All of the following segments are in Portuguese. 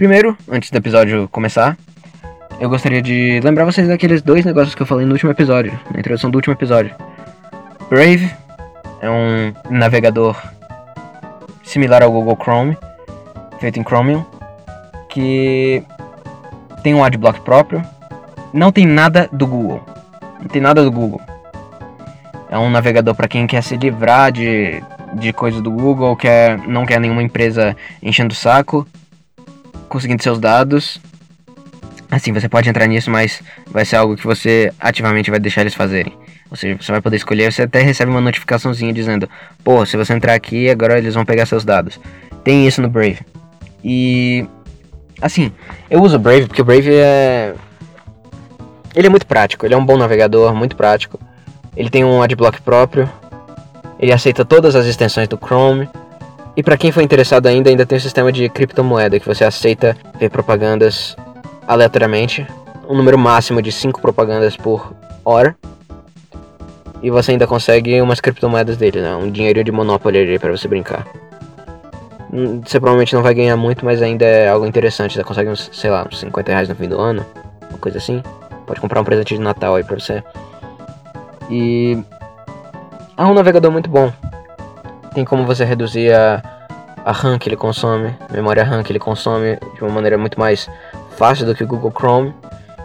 Primeiro, antes do episódio começar, eu gostaria de lembrar vocês daqueles dois negócios que eu falei no último episódio, na introdução do último episódio. Brave é um navegador similar ao Google Chrome, feito em Chromium, que tem um adblock próprio. Não tem nada do Google. Não tem nada do Google. É um navegador para quem quer se livrar de, de coisas do Google, quer, não quer nenhuma empresa enchendo o saco, conseguindo seus dados. Assim, você pode entrar nisso, mas vai ser algo que você ativamente vai deixar eles fazerem. Ou seja, você vai poder escolher, você até recebe uma notificaçãozinha dizendo: Pô, se você entrar aqui, agora eles vão pegar seus dados. Tem isso no Brave. E. Assim, eu uso o Brave porque o Brave é. Ele é muito prático, ele é um bom navegador, muito prático. Ele tem um adblock próprio. Ele aceita todas as extensões do Chrome. E para quem for interessado ainda, ainda tem o sistema de criptomoeda que você aceita ver propagandas aleatoriamente, um número máximo de 5 propagandas por hora. E você ainda consegue umas criptomoedas dele, né? Um dinheiro de Monopoly ali pra você brincar. Hum, você provavelmente não vai ganhar muito, mas ainda é algo interessante. Você consegue uns, sei lá, uns 50 reais no fim do ano, uma coisa assim. Pode comprar um presente de Natal aí pra você. E é um navegador muito bom. Tem como você reduzir a, a RAM que ele consome, memória RAM que ele consome de uma maneira muito mais fácil do que o Google Chrome.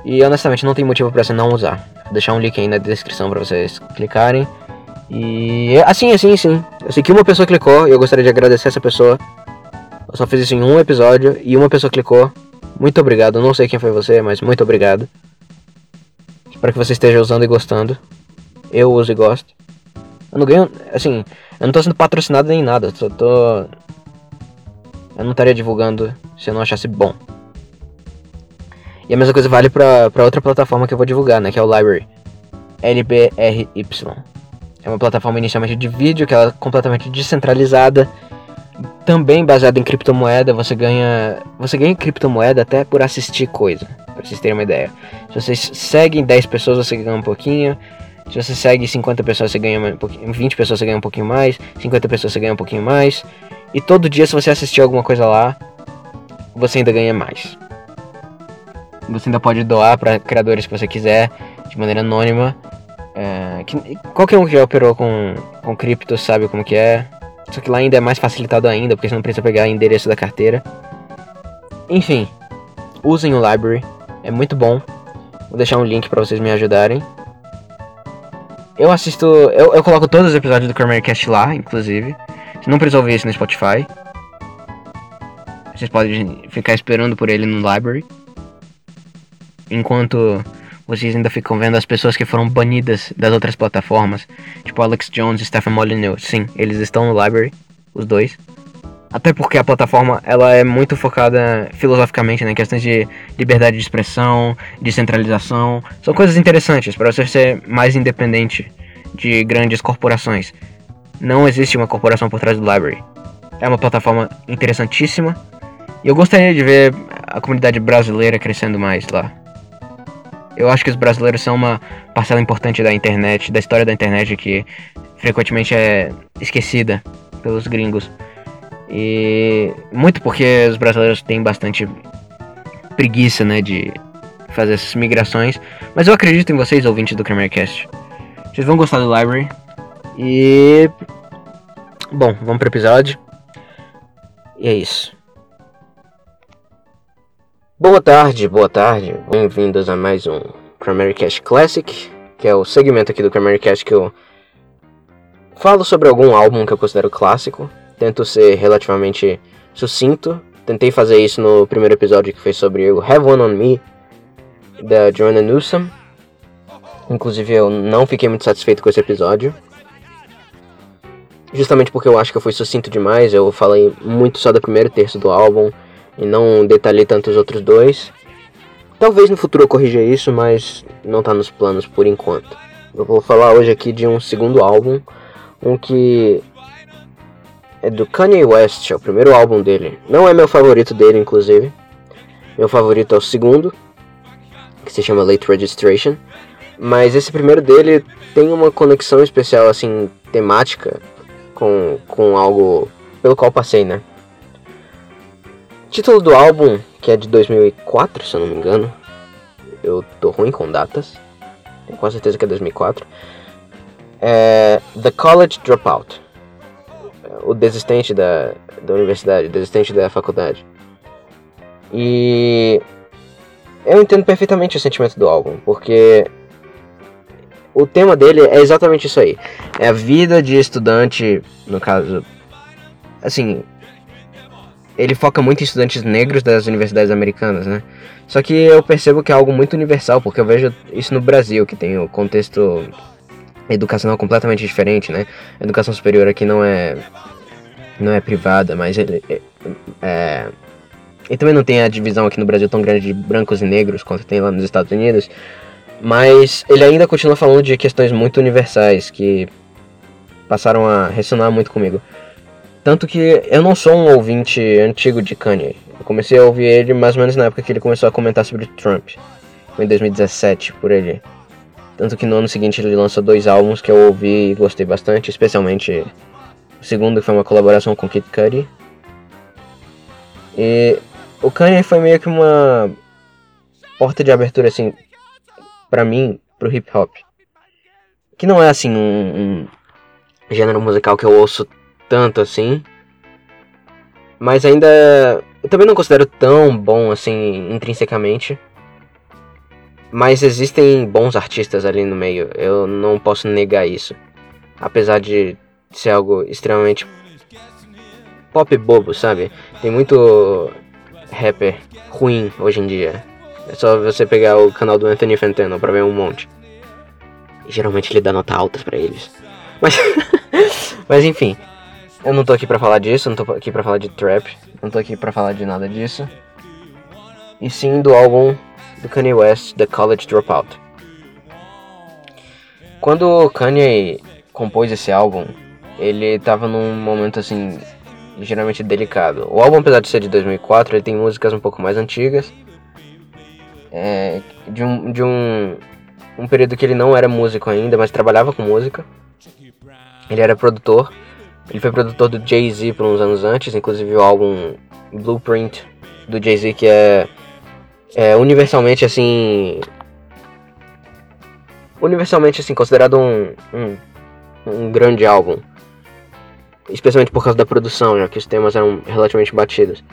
E honestamente não tem motivo para você não usar. Vou deixar um link aí na descrição para vocês clicarem. E assim, assim, assim. Eu sei que uma pessoa clicou e eu gostaria de agradecer essa pessoa. Eu só fiz isso em um episódio e uma pessoa clicou. Muito obrigado. Não sei quem foi você, mas muito obrigado. Espero que você esteja usando e gostando. Eu uso e gosto. Eu não ganho. Assim, eu não tô sendo patrocinado nem nada. Eu tô. Eu não estaria divulgando se eu não achasse bom. E a mesma coisa vale pra, pra outra plataforma que eu vou divulgar, né? Que é o Library. LBRY. É uma plataforma inicialmente de vídeo, que ela é completamente descentralizada. Também baseada em criptomoeda. Você ganha. Você ganha criptomoeda até por assistir coisa. Pra vocês terem uma ideia. Se vocês seguem 10 pessoas, você ganha um pouquinho. Se você segue 50 pessoas, você ganha um pouquinho. 20 pessoas, você ganha um pouquinho mais. 50 pessoas, você ganha um pouquinho mais. E todo dia, se você assistir alguma coisa lá, você ainda ganha mais. Você ainda pode doar para criadores que você quiser, de maneira anônima. É, que, qualquer um que já operou com, com cripto sabe como que é. Só que lá ainda é mais facilitado ainda, porque você não precisa pegar endereço da carteira. Enfim, usem o library, é muito bom. Vou deixar um link para vocês me ajudarem. Eu assisto. Eu, eu coloco todos os episódios do Cast lá, inclusive. Você não precisa ouvir isso no Spotify. Vocês podem ficar esperando por ele no library enquanto vocês ainda ficam vendo as pessoas que foram banidas das outras plataformas, tipo Alex Jones e Stephen Molyneux. Sim, eles estão no library, os dois. Até porque a plataforma ela é muito focada filosoficamente né, em questões de liberdade de expressão, descentralização. São coisas interessantes para você ser mais independente de grandes corporações. Não existe uma corporação por trás do library. É uma plataforma interessantíssima. E eu gostaria de ver a comunidade brasileira crescendo mais lá. Eu acho que os brasileiros são uma parcela importante da internet, da história da internet que frequentemente é esquecida pelos gringos. E muito porque os brasileiros têm bastante preguiça, né, de fazer essas migrações. Mas eu acredito em vocês, ouvintes do Cast. Vocês vão gostar do library. E bom, vamos pro episódio. E é isso. Boa tarde, boa tarde. Bem-vindos a mais um Cast Classic, que é o segmento aqui do Cast que eu falo sobre algum álbum que eu considero clássico. Tento ser relativamente sucinto. Tentei fazer isso no primeiro episódio que foi sobre o Have One On Me, da Joanna Newsom. Inclusive eu não fiquei muito satisfeito com esse episódio. Justamente porque eu acho que eu fui sucinto demais, eu falei muito só do primeiro terço do álbum e não detalhei tanto os outros dois. Talvez no futuro eu corrija isso, mas não está nos planos por enquanto. Eu vou falar hoje aqui de um segundo álbum, um que é do Kanye West, é o primeiro álbum dele. Não é meu favorito dele, inclusive. Meu favorito é o segundo, que se chama Late Registration. Mas esse primeiro dele tem uma conexão especial, assim, temática com, com algo pelo qual passei, né? título do álbum, que é de 2004, se eu não me engano. Eu tô ruim com datas. Tenho quase certeza que é 2004. É The College Dropout. O desistente da, da universidade, o desistente da faculdade. E eu entendo perfeitamente o sentimento do álbum, porque o tema dele é exatamente isso aí. É a vida de estudante, no caso, assim, ele foca muito em estudantes negros das universidades americanas, né? Só que eu percebo que é algo muito universal, porque eu vejo isso no Brasil, que tem o contexto educacional completamente diferente, né? A educação superior aqui não é não é privada, mas ele é, é e também não tem a divisão aqui no Brasil tão grande de brancos e negros quanto tem lá nos Estados Unidos. Mas ele ainda continua falando de questões muito universais que passaram a ressonar muito comigo. Tanto que eu não sou um ouvinte antigo de Kanye. Eu comecei a ouvir ele mais ou menos na época que ele começou a comentar sobre Trump. Em 2017, por ele. Tanto que no ano seguinte ele lançou dois álbuns que eu ouvi e gostei bastante, especialmente o segundo que foi uma colaboração com Kid Cudi. E o Kanye foi meio que uma porta de abertura assim para mim pro hip hop. Que não é assim um, um gênero musical que eu ouço tanto assim. Mas ainda. Eu também não considero tão bom assim intrinsecamente. Mas existem bons artistas ali no meio. Eu não posso negar isso. Apesar de ser algo extremamente pop bobo, sabe? Tem muito rapper ruim hoje em dia. É só você pegar o canal do Anthony Fantano pra ver um monte. E geralmente ele dá nota altas para eles. Mas, mas enfim, eu não tô aqui pra falar disso, não tô aqui pra falar de trap, não tô aqui pra falar de nada disso. E sim do álbum do Kanye West, The College Dropout. Quando Kanye compôs esse álbum, ele tava num momento assim, geralmente delicado. O álbum, apesar de ser de 2004, ele tem músicas um pouco mais antigas. É, de um, de um, um período que ele não era músico ainda, mas trabalhava com música. Ele era produtor. Ele foi produtor do Jay-Z por uns anos antes, inclusive o álbum Blueprint do Jay-Z, que é, é universalmente assim. Universalmente assim, considerado um, um, um grande álbum. Especialmente por causa da produção, já que os temas eram relativamente batidos.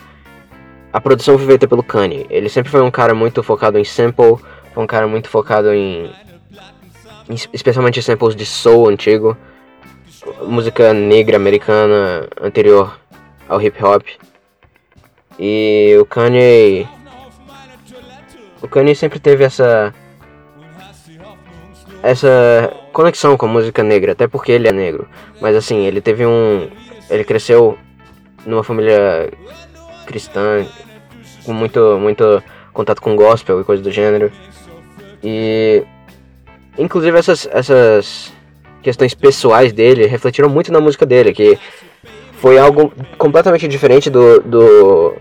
A produção foi feita pelo Kanye. Ele sempre foi um cara muito focado em sample, foi um cara muito focado em, em especialmente samples de soul antigo música negra americana anterior ao hip hop. E o Kanye. O Kanye sempre teve essa. Essa conexão com a música negra, até porque ele é negro. Mas assim, ele teve um. Ele cresceu numa família cristã, com muito, muito contato com gospel e coisa do gênero. E. Inclusive essas. essas questões pessoais dele refletiram muito na música dele, que foi algo completamente diferente do, do,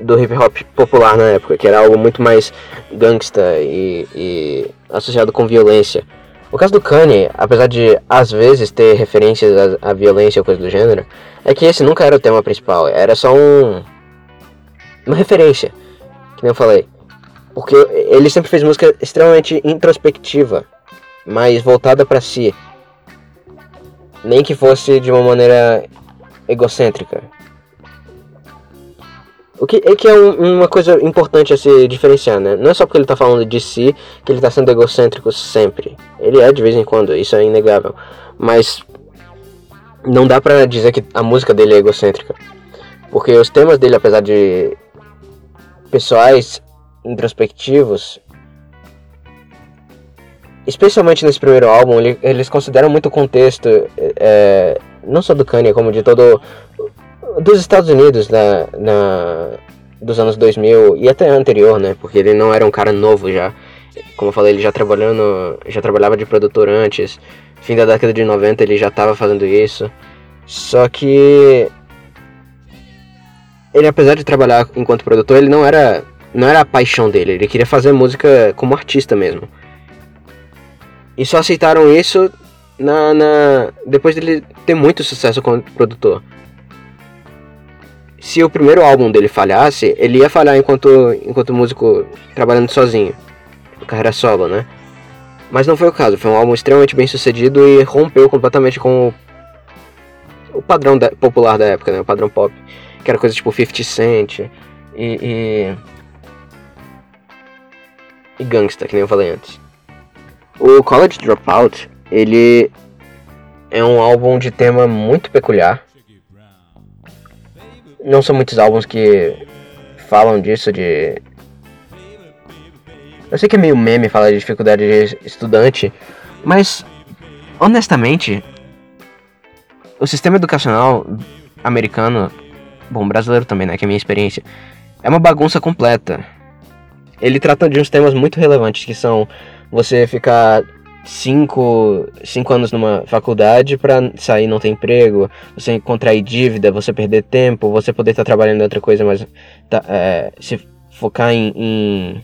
do hip hop popular na época, que era algo muito mais gangsta e, e associado com violência. O caso do Kanye, apesar de às vezes ter referências à, à violência ou coisa do gênero, é que esse nunca era o tema principal, era só um. uma referência, que nem eu falei. Porque ele sempre fez música extremamente introspectiva, mais voltada para si nem que fosse de uma maneira egocêntrica. O que é que é um, uma coisa importante a se diferenciar, né? Não é só porque ele tá falando de si que ele tá sendo egocêntrico sempre. Ele é de vez em quando, isso é inegável. Mas não dá pra dizer que a música dele é egocêntrica. Porque os temas dele, apesar de pessoais, introspectivos, especialmente nesse primeiro álbum, ele, eles consideram muito o contexto, é, não só do Kanye, como de todo. Dos Estados Unidos na, na, dos anos 2000 e até anterior, né? Porque ele não era um cara novo já. Como eu falei, ele já trabalhando, já trabalhava de produtor antes. Fim da década de 90 ele já estava fazendo isso. Só que ele apesar de trabalhar enquanto produtor, ele não era não era a paixão dele, ele queria fazer música como artista mesmo. E só aceitaram isso na, na depois dele ter muito sucesso como produtor. Se o primeiro álbum dele falhasse, ele ia falhar enquanto, enquanto músico trabalhando sozinho. Carreira solo, né? Mas não foi o caso, foi um álbum extremamente bem sucedido e rompeu completamente com o, o padrão da, popular da época, né? O padrão pop. Que era coisa tipo 50 Cent e, e. e Gangsta, que nem eu falei antes. O College Dropout, ele é um álbum de tema muito peculiar não são muitos álbuns que falam disso de. Eu sei que é meio meme falar de dificuldade de estudante, mas honestamente, o sistema educacional americano, bom, brasileiro também, né, que é a minha experiência, é uma bagunça completa. Ele trata de uns temas muito relevantes que são você ficar cinco, cinco anos numa faculdade para sair não ter emprego, você contrair dívida, você perder tempo, você poder estar tá trabalhando em outra coisa, mas tá, é, se focar em, em,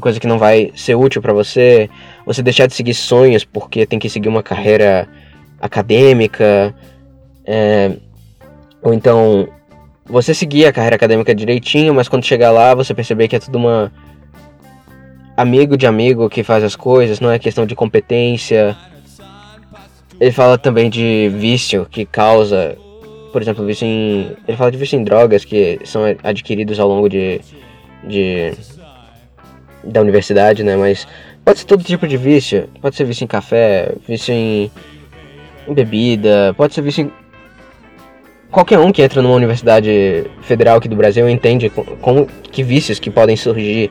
coisa que não vai ser útil para você, você deixar de seguir sonhos porque tem que seguir uma carreira acadêmica, é, ou então você seguir a carreira acadêmica direitinho, mas quando chegar lá você perceber que é tudo uma amigo de amigo que faz as coisas, não é questão de competência. Ele fala também de vício que causa, por exemplo, vício em. Ele fala de vício em drogas que são adquiridos ao longo de. de da universidade, né? Mas pode ser todo tipo de vício. Pode ser vício em café, vício em, em bebida, pode ser vício em. Qualquer um que entra numa universidade federal aqui do Brasil entende como que vícios que podem surgir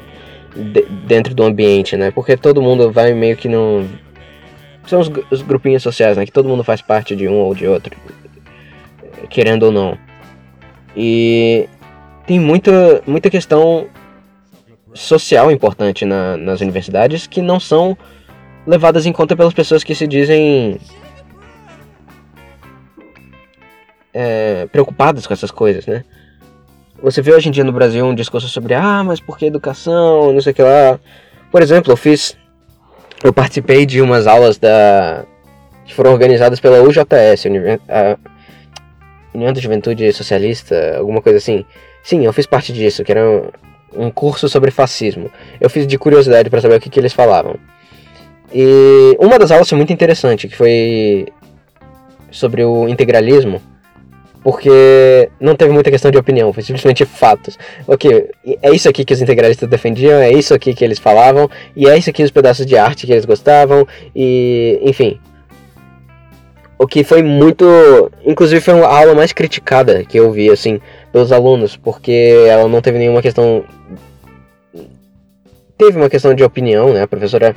de, dentro do ambiente, né? Porque todo mundo vai meio que no. São os, os grupinhos sociais, né? Que todo mundo faz parte de um ou de outro, querendo ou não. E tem muita, muita questão social importante na, nas universidades que não são levadas em conta pelas pessoas que se dizem é, preocupadas com essas coisas, né? Você vê hoje em dia no Brasil um discurso sobre ah, mas por que educação, não sei o que lá. Por exemplo, eu fiz. Eu participei de umas aulas da. que foram organizadas pela UJS, a União da Juventude Socialista, alguma coisa assim. Sim, eu fiz parte disso, que era um, um curso sobre fascismo. Eu fiz de curiosidade para saber o que, que eles falavam. E uma das aulas foi muito interessante, que foi sobre o integralismo porque não teve muita questão de opinião, foi simplesmente fatos. Ok, é isso aqui que os integralistas defendiam, é isso aqui que eles falavam, e é isso aqui os pedaços de arte que eles gostavam, e enfim. O que foi muito. Inclusive foi a aula mais criticada que eu vi, assim, pelos alunos, porque ela não teve nenhuma questão. Teve uma questão de opinião, né? A professora.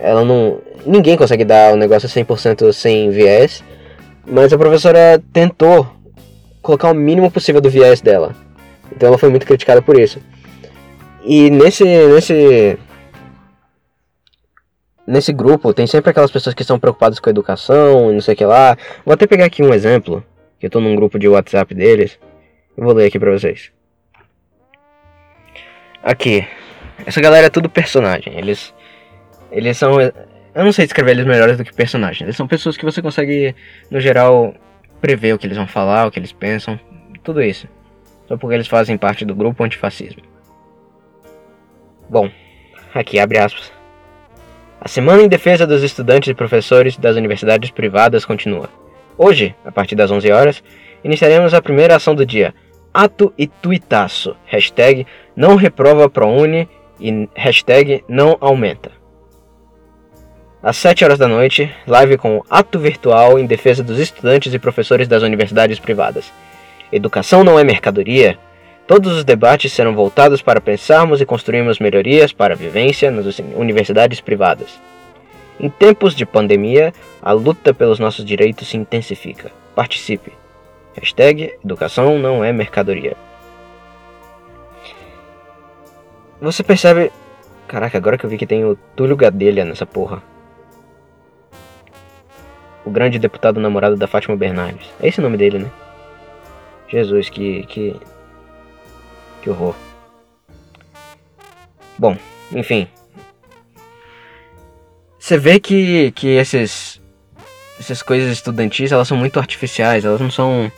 Ela não. Ninguém consegue dar o um negócio 100% sem viés. Mas a professora tentou colocar o mínimo possível do viés dela. Então ela foi muito criticada por isso. E nesse nesse nesse grupo tem sempre aquelas pessoas que estão preocupadas com a educação e não sei o que lá. Vou até pegar aqui um exemplo, que eu tô num grupo de WhatsApp deles. Eu vou ler aqui pra vocês. Aqui. Essa galera é tudo personagem. Eles eles são eu não sei descrever eles melhores do que personagens. Eles são pessoas que você consegue no geral prever o que eles vão falar, o que eles pensam, tudo isso. Só porque eles fazem parte do grupo antifascismo. Bom, aqui abre aspas. A semana em defesa dos estudantes e professores das universidades privadas continua. Hoje, a partir das 11 horas, iniciaremos a primeira ação do dia. Ato e tuitaço. Hashtag não reprova ProUni e hashtag não aumenta às 7 horas da noite, live com ato virtual em defesa dos estudantes e professores das universidades privadas. Educação não é mercadoria. Todos os debates serão voltados para pensarmos e construirmos melhorias para a vivência nas universidades privadas. Em tempos de pandemia, a luta pelos nossos direitos se intensifica. Participe. Hashtag Educação não é mercadoria. Você percebe. Caraca, agora que eu vi que tem o Túlio Gadelha nessa porra o grande deputado namorado da Fátima Bernardes. É esse o nome dele, né? Jesus, que. que. que horror. Bom, enfim. Você vê que, que esses. essas coisas estudantis elas são muito artificiais, elas não são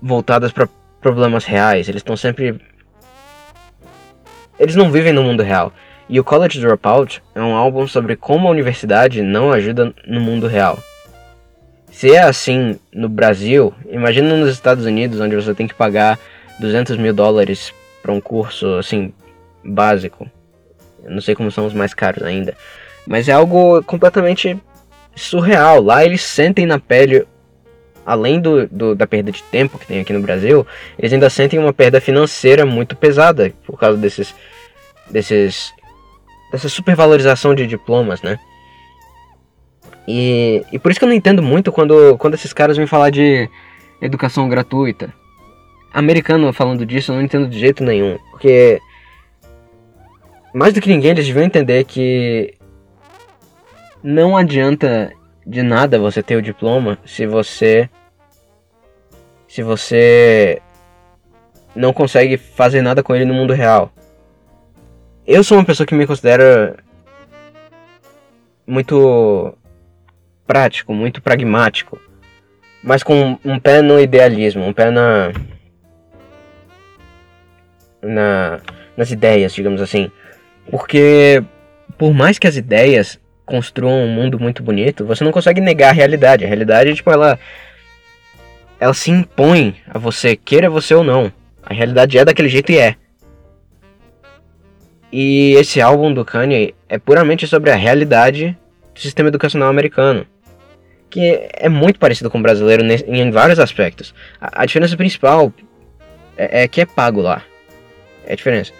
voltadas para problemas reais, eles estão sempre. Eles não vivem no mundo real. E o College Dropout é um álbum sobre como a universidade não ajuda no mundo real. Se é assim no Brasil, imagina nos Estados Unidos, onde você tem que pagar 200 mil dólares para um curso assim básico. Eu não sei como são os mais caros ainda, mas é algo completamente surreal. Lá eles sentem na pele, além do, do, da perda de tempo que tem aqui no Brasil, eles ainda sentem uma perda financeira muito pesada por causa desses, desses dessa supervalorização de diplomas, né? E, e por isso que eu não entendo muito quando, quando esses caras vêm falar de educação gratuita. Americano falando disso, eu não entendo de jeito nenhum. Porque mais do que ninguém, eles deviam entender que não adianta de nada você ter o diploma se você se você não consegue fazer nada com ele no mundo real. Eu sou uma pessoa que me considera muito prático, muito pragmático, mas com um pé no idealismo, um pé na, na nas ideias, digamos assim. Porque por mais que as ideias construam um mundo muito bonito, você não consegue negar a realidade. A realidade, tipo, ela ela se impõe a você, queira você ou não. A realidade é daquele jeito e é. E esse álbum do Kanye é puramente sobre a realidade do sistema educacional americano. Que é muito parecido com o brasileiro em vários aspectos. A, diferença principal é, é que é pago lá. É a diferença.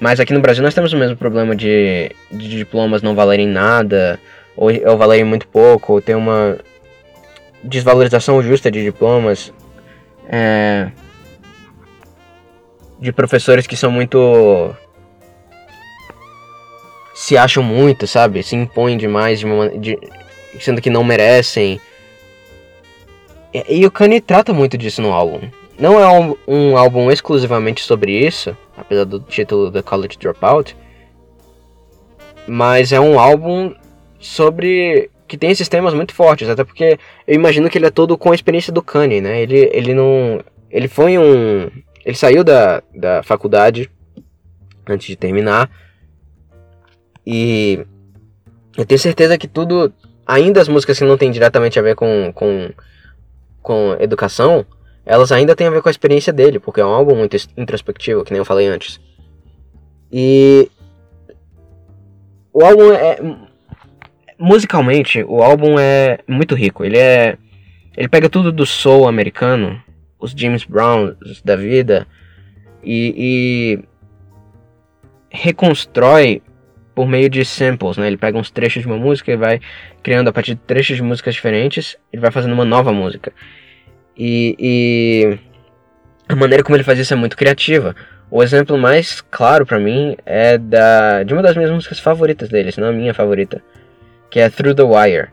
Mas aqui no Brasil nós temos o mesmo problema de, de diplomas não valerem nada, ou, ou valerem muito pouco, ou ter uma desvalorização justa de diplomas. É, de professores que são muito. Se acham muito, sabe? Se impõem demais, de uma, de, sendo que não merecem. E, e o Kanye trata muito disso no álbum. Não é um, um álbum exclusivamente sobre isso, apesar do título The College Dropout, mas é um álbum sobre que tem esses temas muito fortes, até porque eu imagino que ele é todo com a experiência do Kanye, né? Ele, ele não ele foi um ele saiu da, da faculdade antes de terminar e eu tenho certeza que tudo ainda as músicas que não tem diretamente a ver com com com educação elas ainda têm a ver com a experiência dele, porque é um álbum muito introspectivo, que nem eu falei antes. E o álbum é musicalmente, o álbum é muito rico. Ele é ele pega tudo do soul americano, os James Brown da vida e, e reconstrói por meio de samples, né? Ele pega uns trechos de uma música e vai criando a partir de trechos de músicas diferentes, ele vai fazendo uma nova música. E, e a maneira como ele faz isso é muito criativa. O exemplo mais claro para mim é da de uma das minhas músicas favoritas dele, se não a minha favorita, que é Through the Wire.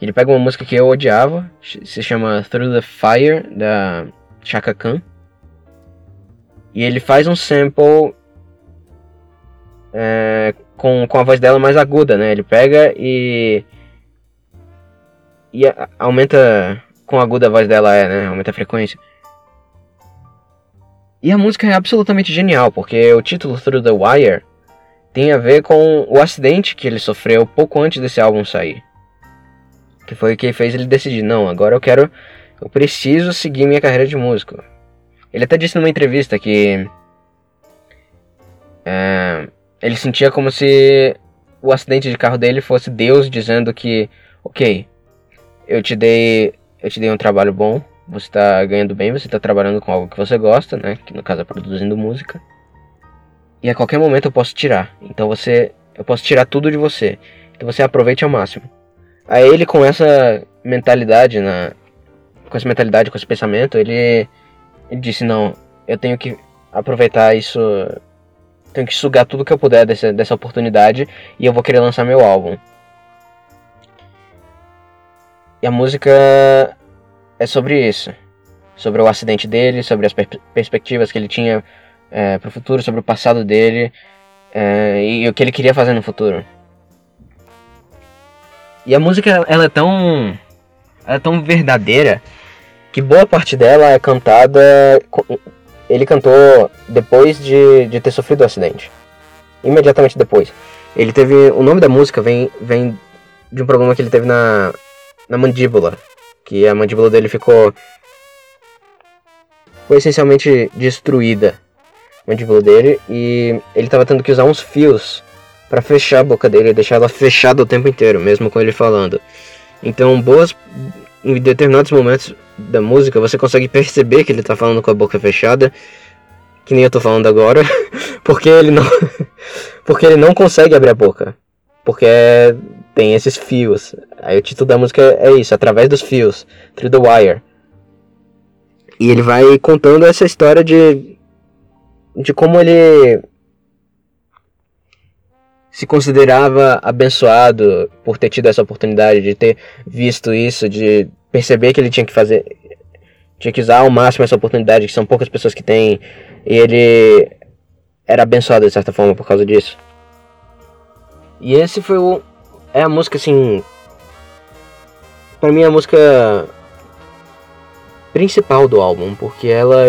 Ele pega uma música que eu odiava, se chama Through the Fire da Chaka Khan, e ele faz um sample é, com, com a voz dela mais aguda, né? Ele pega e e aumenta quão aguda a voz dela é, né? Aumenta a frequência. E a música é absolutamente genial, porque o título Through the Wire tem a ver com o acidente que ele sofreu pouco antes desse álbum sair. Que foi o que fez ele decidir, não, agora eu quero, eu preciso seguir minha carreira de músico. Ele até disse numa entrevista que é, ele sentia como se o acidente de carro dele fosse Deus dizendo que, ok, eu te dei eu te dei um trabalho bom, você está ganhando bem, você está trabalhando com algo que você gosta, né? Que no caso é produzindo música. E a qualquer momento eu posso tirar. Então você. Eu posso tirar tudo de você. Então você aproveite ao máximo. Aí ele com essa mentalidade, na, com essa mentalidade, com esse pensamento, ele, ele disse, não, eu tenho que aproveitar isso. Tenho que sugar tudo que eu puder dessa, dessa oportunidade e eu vou querer lançar meu álbum. E a música é sobre isso. Sobre o acidente dele, sobre as per perspectivas que ele tinha é, para o futuro, sobre o passado dele é, e o que ele queria fazer no futuro. E a música ela é tão ela é tão verdadeira que boa parte dela é cantada ele cantou depois de, de ter sofrido o acidente. Imediatamente depois. Ele teve. O nome da música vem, vem de um problema que ele teve na, na mandíbula. Que a mandíbula dele ficou. Foi essencialmente destruída. A mandíbula dele. E ele tava tendo que usar uns fios para fechar a boca dele e deixar ela fechada o tempo inteiro, mesmo com ele falando. Então, boas. Em determinados momentos da música, você consegue perceber que ele tá falando com a boca fechada. Que nem eu tô falando agora. porque ele não. porque ele não consegue abrir a boca. Porque tem esses fios. Aí o título da música é isso, através dos fios, through the wire. E ele vai contando essa história de de como ele se considerava abençoado por ter tido essa oportunidade de ter visto isso, de perceber que ele tinha que fazer tinha que usar ao máximo essa oportunidade, que são poucas pessoas que têm, e ele era abençoado de certa forma por causa disso. E esse foi o é a música assim. Pra mim é a música principal do álbum, porque ela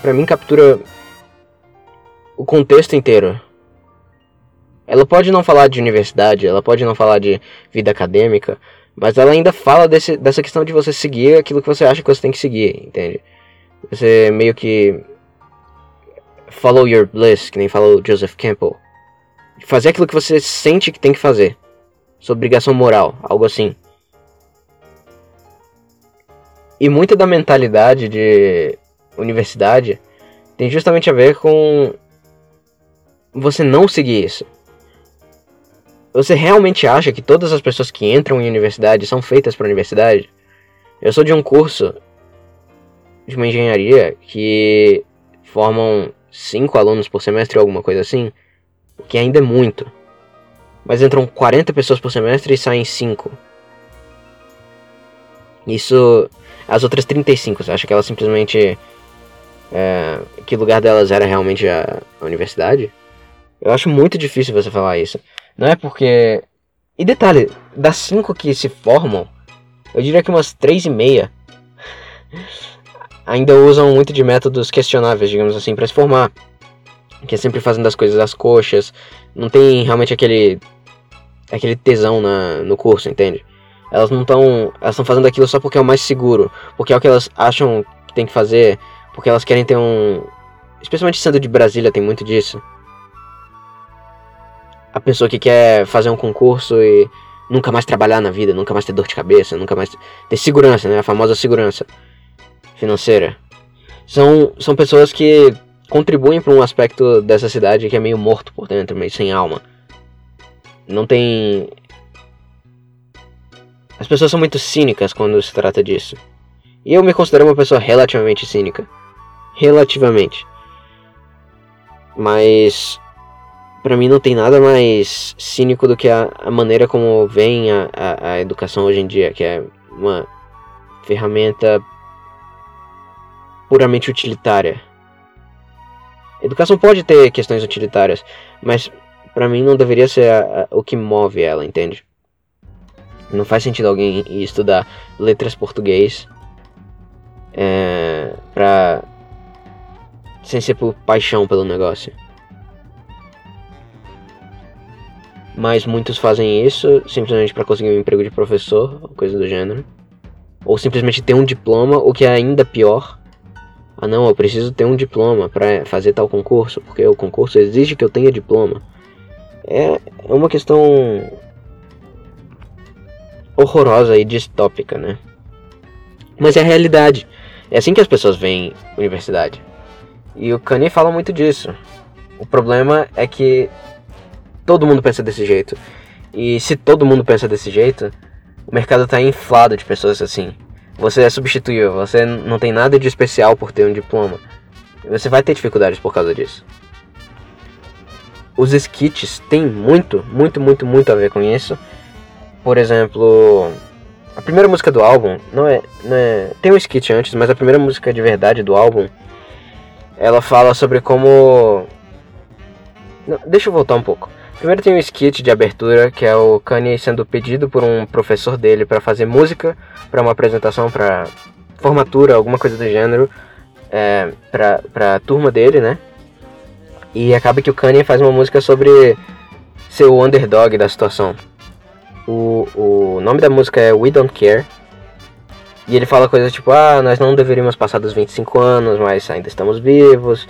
pra mim captura o contexto inteiro. Ela pode não falar de universidade, ela pode não falar de vida acadêmica, mas ela ainda fala desse, dessa questão de você seguir aquilo que você acha que você tem que seguir, entende? Você meio que follow your bliss, que nem falou Joseph Campbell. Fazer aquilo que você sente que tem que fazer sua obrigação moral, algo assim. E muita da mentalidade de universidade tem justamente a ver com você não seguir isso. Você realmente acha que todas as pessoas que entram em universidade são feitas para universidade? Eu sou de um curso de uma engenharia que formam cinco alunos por semestre ou alguma coisa assim, o que ainda é muito mas entram 40 pessoas por semestre e saem 5. Isso. As outras 35, você acha que elas simplesmente. É, que lugar delas era realmente a, a universidade? Eu acho muito difícil você falar isso. Não é porque. E detalhe, das 5 que se formam, eu diria que umas 3 e meia ainda usam muito de métodos questionáveis, digamos assim, para se formar. Que é sempre fazendo as coisas às coxas. Não tem realmente aquele aquele tesão na, no curso, entende? Elas não estão. Elas estão fazendo aquilo só porque é o mais seguro. Porque é o que elas acham que tem que fazer. Porque elas querem ter um. Especialmente sendo de Brasília, tem muito disso. A pessoa que quer fazer um concurso e nunca mais trabalhar na vida, nunca mais ter dor de cabeça, nunca mais ter segurança, né? A famosa segurança financeira. São, são pessoas que contribuem para um aspecto dessa cidade que é meio morto por dentro, meio sem alma. Não tem. As pessoas são muito cínicas quando se trata disso. E eu me considero uma pessoa relativamente cínica. Relativamente. Mas. Pra mim não tem nada mais cínico do que a, a maneira como vem a, a, a educação hoje em dia, que é uma ferramenta puramente utilitária. Educação pode ter questões utilitárias, mas para mim não deveria ser o que move ela, entende? Não faz sentido alguém estudar letras português é, pra. sem ser por paixão pelo negócio. Mas muitos fazem isso simplesmente para conseguir um emprego de professor, coisa do gênero. Ou simplesmente ter um diploma, o que é ainda pior. Ah não, eu preciso ter um diploma para fazer tal concurso, porque o concurso exige que eu tenha diploma é, uma questão horrorosa e distópica, né? Mas é a realidade. É assim que as pessoas veem universidade. E o Kanye fala muito disso. O problema é que todo mundo pensa desse jeito. E se todo mundo pensa desse jeito, o mercado está inflado de pessoas assim. Você é substituível, você não tem nada de especial por ter um diploma. Você vai ter dificuldades por causa disso os skits têm muito, muito, muito, muito a ver com isso. Por exemplo, a primeira música do álbum não é, não é, tem um skit antes, mas a primeira música de verdade do álbum, ela fala sobre como deixa eu voltar um pouco. Primeiro tem um skit de abertura que é o Kanye sendo pedido por um professor dele para fazer música para uma apresentação para formatura, alguma coisa do gênero. é, pra, pra turma dele, né? E acaba que o Kanye faz uma música sobre ser o underdog da situação. O, o nome da música é We Don't Care. E ele fala coisas tipo, ah, nós não deveríamos passar dos 25 anos, mas ainda estamos vivos.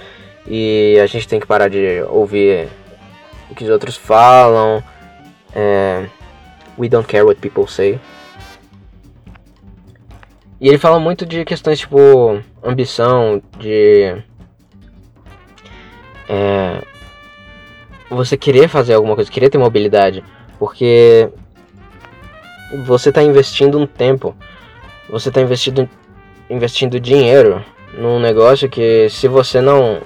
E a gente tem que parar de ouvir o que os outros falam. É, we don't care what people say. E ele fala muito de questões tipo ambição, de é, você querer fazer alguma coisa, querer ter mobilidade, porque você está investindo um tempo, você está investindo, investindo dinheiro num negócio que se você não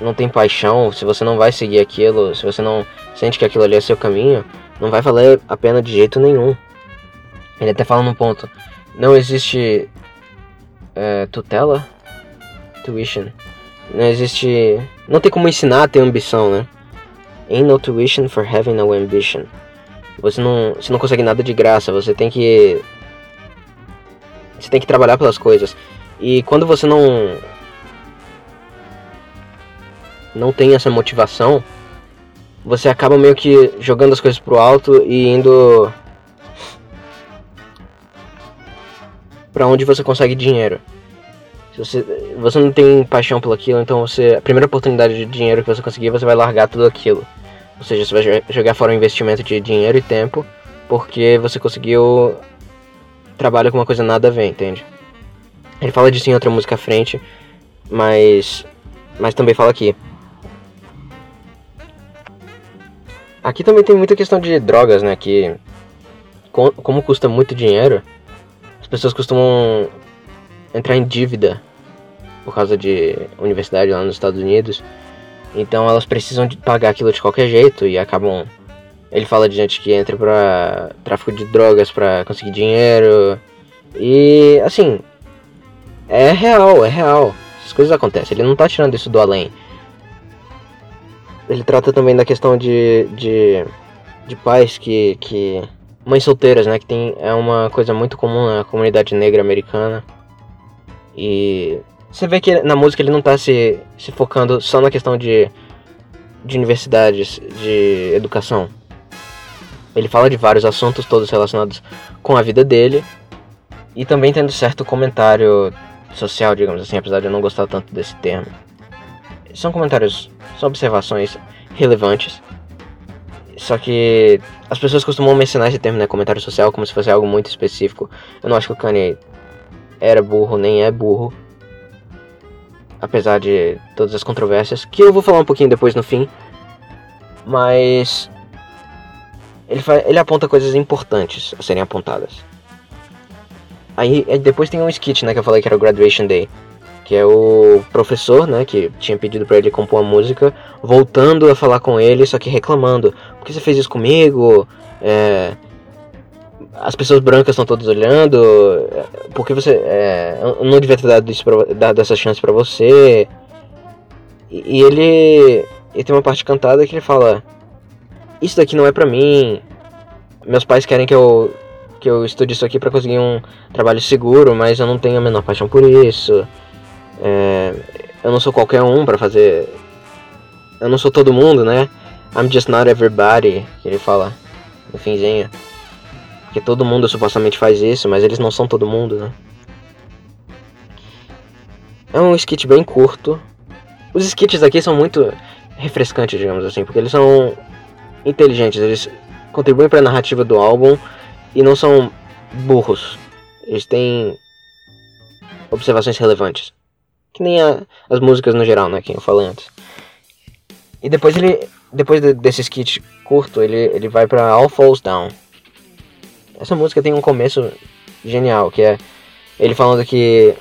não tem paixão, se você não vai seguir aquilo, se você não sente que aquilo ali é seu caminho, não vai valer a pena de jeito nenhum. Ele até fala num ponto, não existe é, tutela, tuition, não existe. Não tem como ensinar a ter ambição, né? Ain't no tuition for having no ambition. Você não, você não consegue nada de graça, você tem que. Você tem que trabalhar pelas coisas. E quando você não. Não tem essa motivação, você acaba meio que jogando as coisas pro alto e indo. para onde você consegue dinheiro. Se você, você não tem paixão pelo aquilo, então você a primeira oportunidade de dinheiro que você conseguir, você vai largar tudo aquilo. Ou seja, você vai jogar fora o investimento de dinheiro e tempo, porque você conseguiu trabalhar com uma coisa nada a ver, entende? Ele fala disso em outra música à frente, mas mas também fala aqui. Aqui também tem muita questão de drogas, né, que como custa muito dinheiro, as pessoas costumam entrar em dívida por causa de universidade lá nos Estados Unidos. Então elas precisam de pagar aquilo de qualquer jeito e acabam. Ele fala de gente que entra pra tráfico de drogas pra conseguir dinheiro. E assim. É real, é real. Essas coisas acontecem. Ele não tá tirando isso do além. Ele trata também da questão de. de, de pais que, que. Mães solteiras, né? Que tem, é uma coisa muito comum na comunidade negra americana. E você vê que na música ele não tá se, se focando só na questão de, de universidades, de educação. Ele fala de vários assuntos, todos relacionados com a vida dele. E também tendo certo comentário social, digamos assim, apesar de eu não gostar tanto desse termo. São comentários, são observações relevantes. Só que as pessoas costumam mencionar esse termo, né, comentário social, como se fosse algo muito específico. Eu não acho que o Kanye era burro, nem é burro apesar de todas as controvérsias, que eu vou falar um pouquinho depois no fim. Mas ele, ele aponta coisas importantes a serem apontadas. Aí depois tem um skit, né, que eu falei que era o Graduation Day, que é o professor, né, que tinha pedido para ele compor uma música, voltando a falar com ele, só que reclamando, por que você fez isso comigo? É, as pessoas brancas estão todas olhando, porque você é, não devia ter dado, isso pra, dado essa chance para você. E, e ele, ele tem uma parte cantada que ele fala: Isso daqui não é pra mim. Meus pais querem que eu, que eu estude isso aqui para conseguir um trabalho seguro, mas eu não tenho a menor paixão por isso. É, eu não sou qualquer um para fazer. Eu não sou todo mundo, né? I'm just not everybody, que ele fala no finzinho. Porque todo mundo supostamente faz isso, mas eles não são todo mundo, né? É um skit bem curto. Os skits aqui são muito refrescantes, digamos assim, porque eles são inteligentes, eles contribuem para a narrativa do álbum e não são burros. Eles têm observações relevantes. Que nem a, as músicas no geral, né, que eu falei antes. E depois ele depois de, desse skit curto, ele ele vai para All Falls Down. Essa música tem um começo genial, que é ele falando que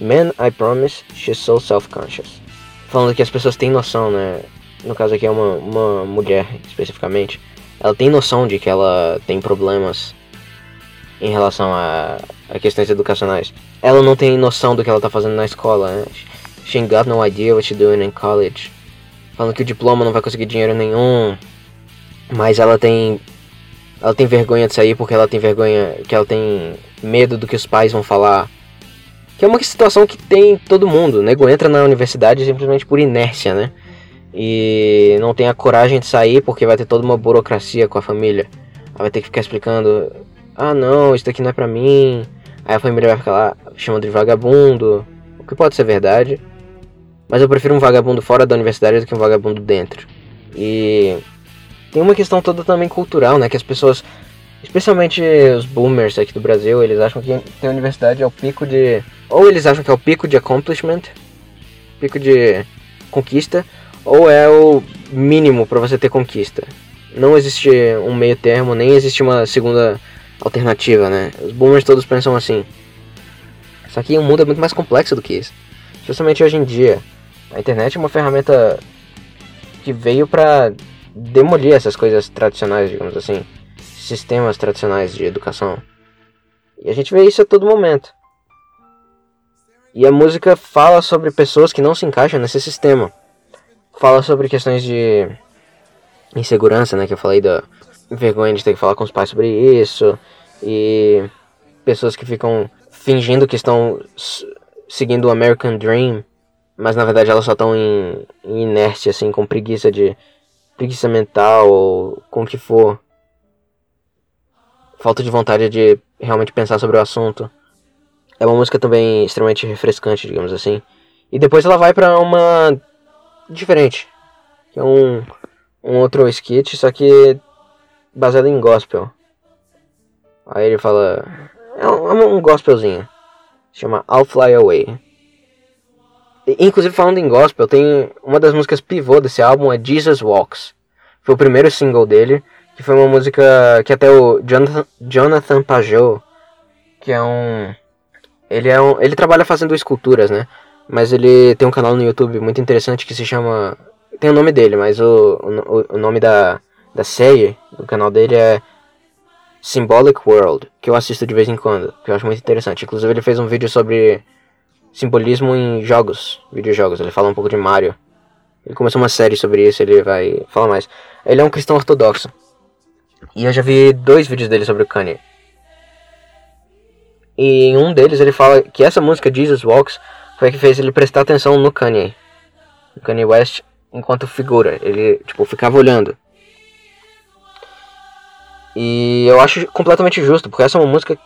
Man, I promise, she's so self-conscious. Falando que as pessoas têm noção, né? No caso aqui é uma, uma mulher, especificamente. Ela tem noção de que ela tem problemas em relação a, a questões educacionais. Ela não tem noção do que ela tá fazendo na escola, né? She ain't got no idea what she's doing in college. Falando que o diploma não vai conseguir dinheiro nenhum. Mas ela tem ela tem vergonha de sair porque ela tem vergonha, que ela tem medo do que os pais vão falar. Que é uma situação que tem todo mundo. O nego entra na universidade simplesmente por inércia, né? E não tem a coragem de sair porque vai ter toda uma burocracia com a família. Aí vai ter que ficar explicando: ah, não, isso daqui não é pra mim. Aí a família vai ficar lá chamando de vagabundo. O que pode ser verdade. Mas eu prefiro um vagabundo fora da universidade do que um vagabundo dentro. E tem uma questão toda também cultural, né? Que as pessoas, especialmente os boomers aqui do Brasil, eles acham que ter universidade é o pico de. Ou eles acham que é o pico de accomplishment, pico de conquista, ou é o mínimo para você ter conquista. Não existe um meio termo, nem existe uma segunda alternativa, né? Os boomers todos pensam assim. Só que o mundo é muito mais complexo do que isso. Especialmente hoje em dia. A internet é uma ferramenta que veio para demolir essas coisas tradicionais, digamos assim, sistemas tradicionais de educação. E a gente vê isso a todo momento. E a música fala sobre pessoas que não se encaixam nesse sistema. Fala sobre questões de insegurança, né, que eu falei da vergonha de ter que falar com os pais sobre isso e pessoas que ficam fingindo que estão seguindo o American Dream, mas na verdade elas só estão em, em inércia, assim, com preguiça de preguiça mental ou com o que for. Falta de vontade de realmente pensar sobre o assunto. É uma música também extremamente refrescante, digamos assim. E depois ela vai para uma diferente, que é um, um outro skit, só que baseado em gospel. Aí ele fala, é um, é um gospelzinho. Se chama I'll Fly Away. Inclusive, falando em gospel, tem uma das músicas pivô desse álbum é Jesus Walks. Foi o primeiro single dele, que foi uma música que até o Jonathan, Jonathan Pajot, que é um ele é um, ele trabalha fazendo esculturas, né? Mas ele tem um canal no YouTube muito interessante que se chama tem o nome dele, mas o, o, o nome da, da série do canal dele é Symbolic World, que eu assisto de vez em quando, que eu acho muito interessante. Inclusive ele fez um vídeo sobre simbolismo em jogos, videojogos. Ele fala um pouco de Mario. Ele começou uma série sobre isso, ele vai falar mais. Ele é um cristão ortodoxo. E eu já vi dois vídeos dele sobre o Kanye. E em um deles ele fala que essa música Jesus Walks foi a que fez ele prestar atenção no Kanye. No Kanye West enquanto figura. Ele, tipo, ficava olhando. E eu acho completamente justo, porque essa é uma música.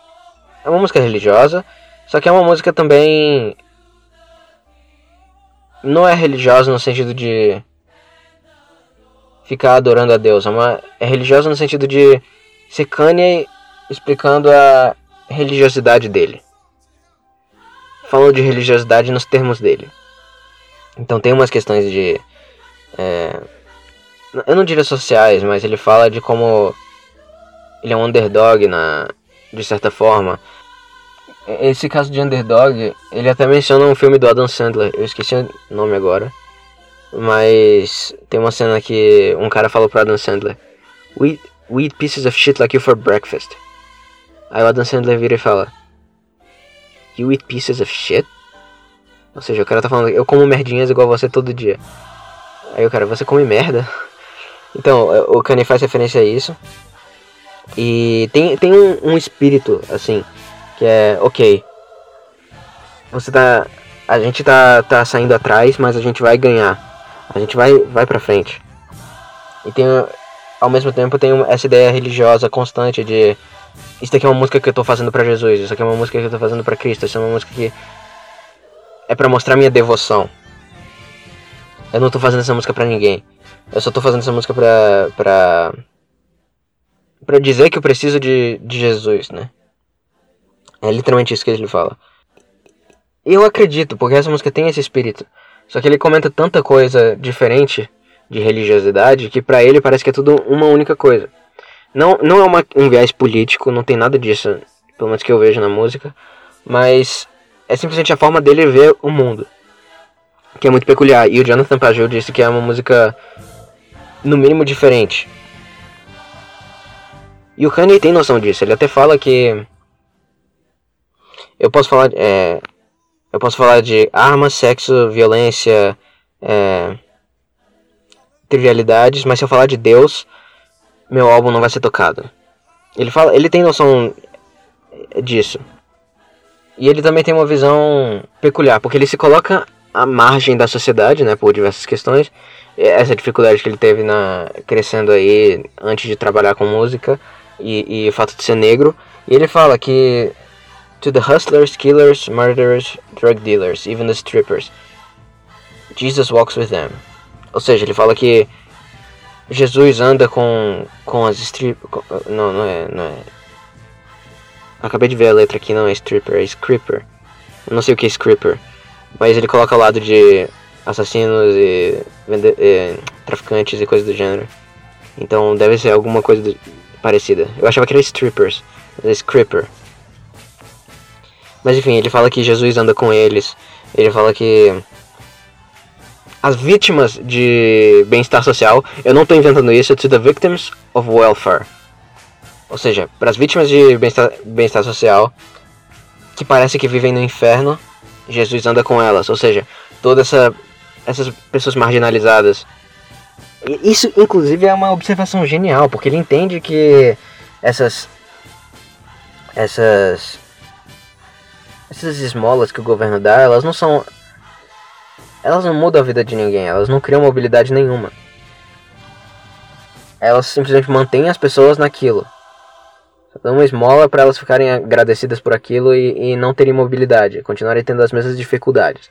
É uma música religiosa, só que é uma música também. Não é religiosa no sentido de ficar adorando a Deus. É, uma, é religiosa no sentido de ser Kanye explicando a religiosidade dele. Falando de religiosidade nos termos dele. Então tem umas questões de. É, eu não diria sociais, mas ele fala de como ele é um underdog na, de certa forma. Esse caso de underdog, ele até menciona um filme do Adam Sandler, eu esqueci o nome agora. Mas tem uma cena que um cara falou pro Adam Sandler: We, we eat pieces of shit like you for breakfast. Aí o Adam Sandler vira e fala: You eat pieces of shit? Ou seja, o cara tá falando: Eu como merdinhas igual você todo dia. Aí o cara: Você come merda? Então, o Kanye faz referência a isso. E tem, tem um, um espírito, assim, que é: Ok, você tá. A gente tá, tá saindo atrás, mas a gente vai ganhar. A gente vai, vai pra frente. E tem, ao mesmo tempo, tem essa ideia religiosa constante de isso aqui é uma música que eu tô fazendo para Jesus, isso aqui é uma música que eu tô fazendo para Cristo, isso é uma música que é para mostrar minha devoção. Eu não tô fazendo essa música para ninguém. Eu só tô fazendo essa música pra. pra. Pra dizer que eu preciso de, de Jesus, né? É literalmente isso que ele fala. Eu acredito, porque essa música tem esse espírito. Só que ele comenta tanta coisa diferente de religiosidade que para ele parece que é tudo uma única coisa. Não, não é uma, um viés político, não tem nada disso, pelo menos que eu vejo na música, mas é simplesmente a forma dele ver o mundo, que é muito peculiar. E o Jonathan Pajot disse que é uma música, no mínimo, diferente. E o Kanye tem noção disso, ele até fala que. Eu posso falar. É, eu posso falar de armas, sexo, violência, é, trivialidades, mas se eu falar de Deus, meu álbum não vai ser tocado. Ele fala, ele tem noção disso. E ele também tem uma visão peculiar, porque ele se coloca à margem da sociedade, né, por diversas questões. Essa dificuldade que ele teve na crescendo aí antes de trabalhar com música e, e o fato de ser negro. E ele fala que to the hustlers, killers, murderers, drug dealers, even the strippers, Jesus walks with them. Ou seja, ele fala que Jesus anda com com as strip, não, não é, não é. Acabei de ver a letra aqui, não é stripper, é scripper. Não sei o que é scripper, mas ele coloca ao lado de assassinos e, e traficantes e coisas do gênero. Então deve ser alguma coisa do, parecida. Eu achava que era strippers, mas é scripper. Mas enfim, ele fala que Jesus anda com eles. Ele fala que as vítimas de bem-estar social, eu não estou inventando isso, to the victims of welfare. Ou seja, para as vítimas de bem-estar bem social, que parece que vivem no inferno, Jesus anda com elas. Ou seja, todas essa, essas pessoas marginalizadas. Isso, inclusive, é uma observação genial, porque ele entende que essas. Essas. Essas esmolas que o governo dá, elas não são elas não mudam a vida de ninguém, elas não criam mobilidade nenhuma. Elas simplesmente mantêm as pessoas naquilo. Só dão uma esmola para elas ficarem agradecidas por aquilo e, e não terem mobilidade, continuarem tendo as mesmas dificuldades.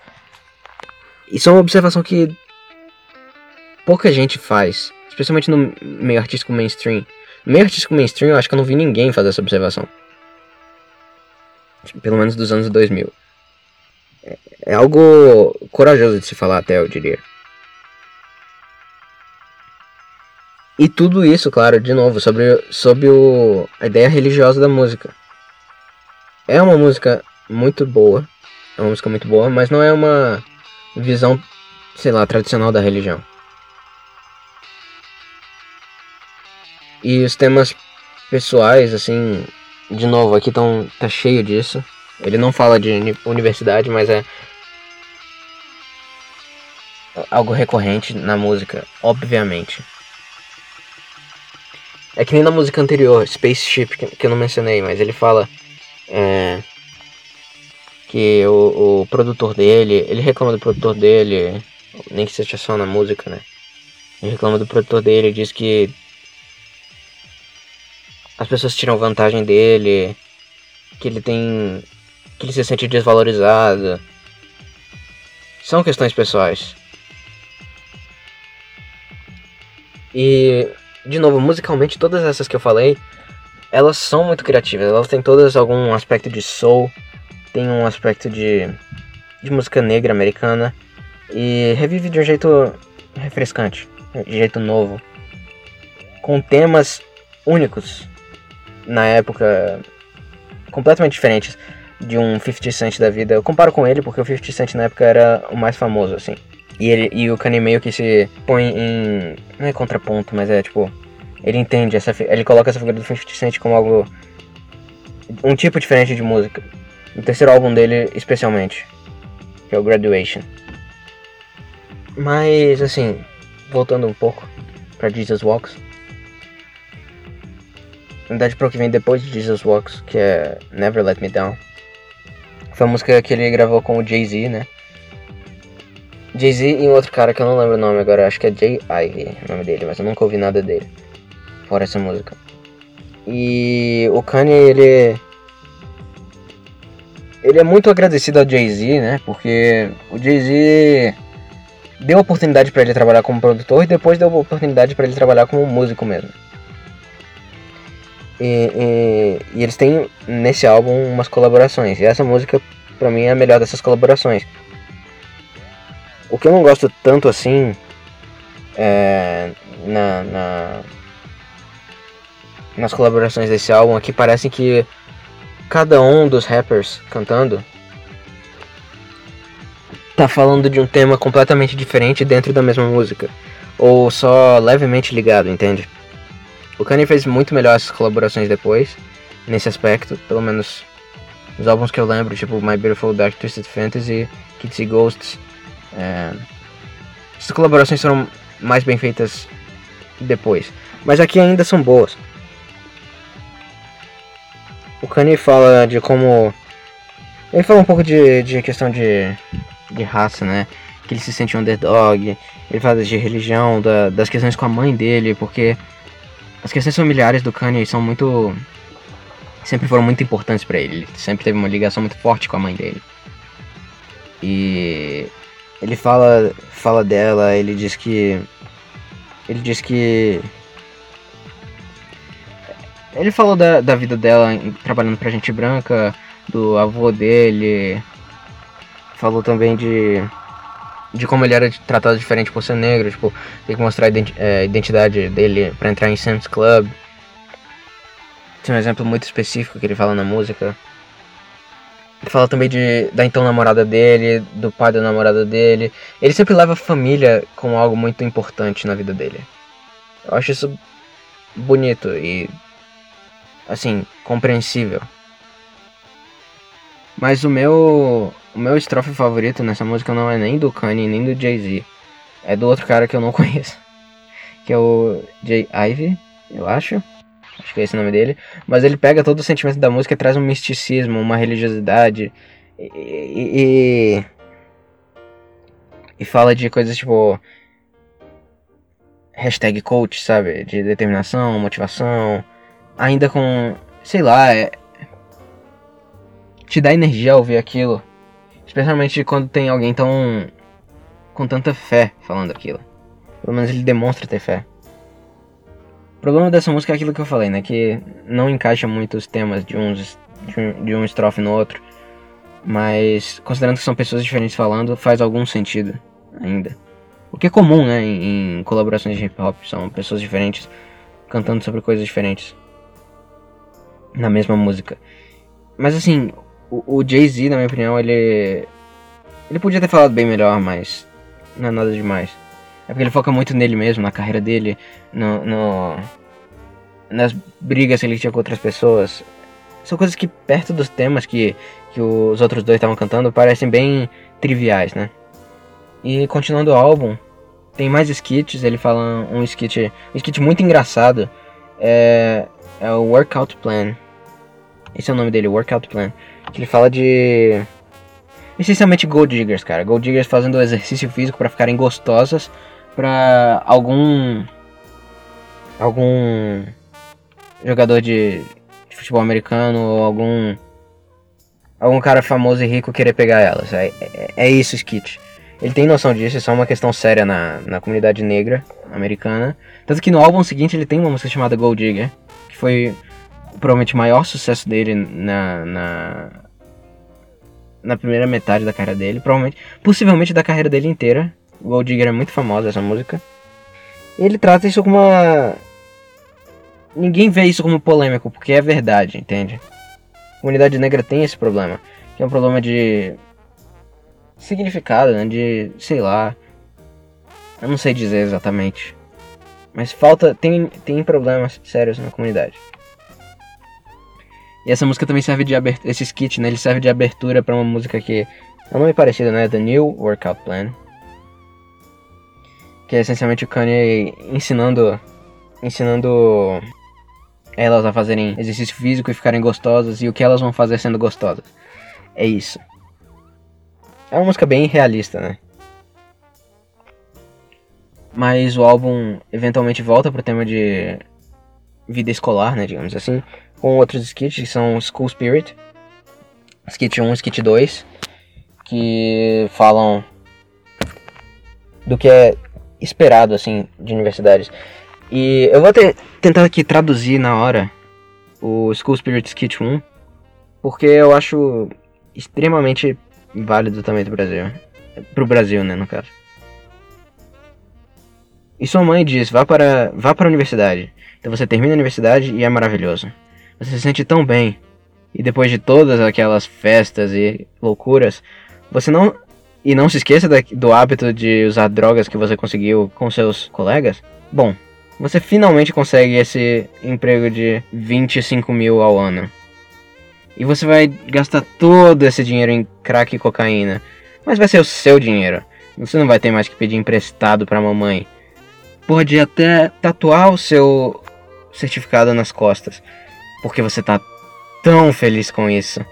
Isso é uma observação que pouca gente faz, especialmente no meio artístico mainstream. No meio artístico mainstream, eu acho que eu não vi ninguém fazer essa observação. Pelo menos dos anos 2000. É algo corajoso de se falar até, eu diria. E tudo isso, claro, de novo, sobre, sobre o, a ideia religiosa da música. É uma música muito boa, é uma música muito boa, mas não é uma visão, sei lá, tradicional da religião. E os temas pessoais, assim, de novo, aqui tão, tá cheio disso. Ele não fala de universidade, mas é algo recorrente na música, obviamente. É que nem na música anterior, Spaceship, que, eu não mencionei, mas ele fala é, que o, o produtor dele, ele reclama do produtor dele, nem que seja só na música, né? Ele reclama do produtor dele, diz que as pessoas tiram vantagem dele, que ele tem. que ele se sente desvalorizado. São questões pessoais. E, de novo, musicalmente, todas essas que eu falei, elas são muito criativas. Elas têm todas algum aspecto de soul, tem um aspecto de, de música negra americana. E revive de um jeito refrescante, de jeito novo. Com temas únicos na época, completamente diferentes de um 50 Cent da vida. Eu comparo com ele porque o 50 Cent na época era o mais famoso, assim. E, ele, e o Kanye meio que se põe em. Não é contraponto, mas é tipo. Ele entende, essa, ele coloca essa figura do 50 Cent como algo. Um tipo diferente de música. O terceiro álbum dele, especialmente. Que é o Graduation. Mas, assim. Voltando um pouco para Jesus Walks. Para o que vem depois de Jesus Walks, que é Never Let Me Down. Foi a música que ele gravou com o Jay-Z, né? Jay-Z e um outro cara que eu não lembro o nome agora, acho que é Jay Ivy o nome dele, mas eu nunca ouvi nada dele. Fora essa música. E o Kanye, ele. Ele é muito agradecido ao Jay-Z, né? Porque o Jay-Z deu oportunidade para ele trabalhar como produtor e depois deu oportunidade para ele trabalhar como músico mesmo. E, e, e, eles têm nesse álbum umas colaborações. E essa música, pra mim, é a melhor dessas colaborações. O que eu não gosto tanto assim é, na, na, nas colaborações desse álbum aqui parece que cada um dos rappers cantando tá falando de um tema completamente diferente dentro da mesma música. Ou só levemente ligado, entende? O Kanye fez muito melhor essas colaborações depois, nesse aspecto, pelo menos os álbuns que eu lembro, tipo My Beautiful Dark Twisted Fantasy, Kids See Ghosts, é, essas colaborações foram mais bem feitas depois. Mas aqui ainda são boas. O Kanye fala de como Ele fala um pouco de, de questão de, de raça, né? Que ele se sente underdog. Ele fala de religião, da, das questões com a mãe dele, porque as questões familiares do Kanye são muito. sempre foram muito importantes para ele. Ele sempre teve uma ligação muito forte com a mãe dele. E ele fala, fala dela, ele diz que ele diz que ele falou da, da vida dela trabalhando pra gente branca, do avô dele. Falou também de de como ele era tratado diferente por ser negro, tipo, tem que mostrar a é, identidade dele para entrar em Sam's Club. Tem um exemplo muito específico que ele fala na música. Ele fala também de, da então namorada dele, do pai da namorada dele. Ele sempre leva a família como algo muito importante na vida dele. Eu acho isso bonito e, assim, compreensível. Mas o meu, o meu estrofe favorito nessa música não é nem do Kanye, nem do Jay-Z. É do outro cara que eu não conheço. Que é o Jay Ivy, eu acho acho que é esse o nome dele, mas ele pega todo o sentimento da música e traz um misticismo, uma religiosidade e, e, e fala de coisas tipo hashtag coach, sabe, de determinação, motivação, ainda com, sei lá, é, te dá energia ao ouvir aquilo, especialmente quando tem alguém tão com tanta fé falando aquilo. Pelo menos ele demonstra ter fé. O problema dessa música é aquilo que eu falei, né? Que não encaixa muito os temas de, uns, de, um, de um estrofe no outro. Mas, considerando que são pessoas diferentes falando, faz algum sentido ainda. O que é comum, né? Em, em colaborações de hip hop. São pessoas diferentes cantando sobre coisas diferentes. Na mesma música. Mas assim, o, Jay-Z, na minha opinião, ele. Ele podia ter falado bem melhor, mas não é nada demais. É porque ele foca muito nele mesmo, na carreira dele, no, no, nas brigas que ele tinha com outras pessoas. São coisas que, perto dos temas que, que os outros dois estavam cantando, parecem bem triviais, né? E continuando o álbum, tem mais skits. Ele fala um skit, um skit muito engraçado. É, é o Workout Plan. Esse é o nome dele, Workout Plan. Ele fala de. Essencialmente Gold Diggers, cara. Gold Diggers fazendo exercício físico para ficarem gostosas para algum algum jogador de, de, futebol americano ou algum algum cara famoso e rico querer pegar elas. É, é, é isso, Skit. Ele tem noção disso, isso é uma questão séria na, na comunidade negra americana. Tanto que no álbum seguinte ele tem uma música chamada Gold Digger, que foi provavelmente o maior sucesso dele na, na, na primeira metade da carreira dele, provavelmente, possivelmente da carreira dele inteira. O Gold Digger é muito famosa essa música. Ele trata isso como uma. Ninguém vê isso como polêmico, porque é verdade, entende? A comunidade negra tem esse problema. Que é um problema de. significado, né? De. sei lá. Eu não sei dizer exatamente. Mas falta. tem, tem problemas sérios na comunidade. E essa música também serve de abertura. Esse skit, né? Ele serve de abertura para uma música que é um nome parecido, né? The New Workout Plan que é essencialmente o Kanye ensinando ensinando elas a fazerem exercício físico e ficarem gostosas e o que elas vão fazer sendo gostosas. É isso. É uma música bem realista, né? Mas o álbum eventualmente volta pro tema de vida escolar, né, digamos assim, com outros skits que são School Spirit, skit 1 e skit 2, que falam do que é esperado, assim, de universidades. E eu vou ter, tentar aqui traduzir na hora o School Spirit Kit 1, porque eu acho extremamente válido também do Brasil. Pro Brasil, né, no caso. E sua mãe diz, vá para, vá para a universidade. Então você termina a universidade e é maravilhoso. Você se sente tão bem. E depois de todas aquelas festas e loucuras, você não e não se esqueça do hábito de usar drogas que você conseguiu com seus colegas. Bom, você finalmente consegue esse emprego de 25 mil ao ano. E você vai gastar todo esse dinheiro em crack e cocaína. Mas vai ser o seu dinheiro. Você não vai ter mais que pedir emprestado pra mamãe. Pode até tatuar o seu certificado nas costas. Porque você tá tão feliz com isso.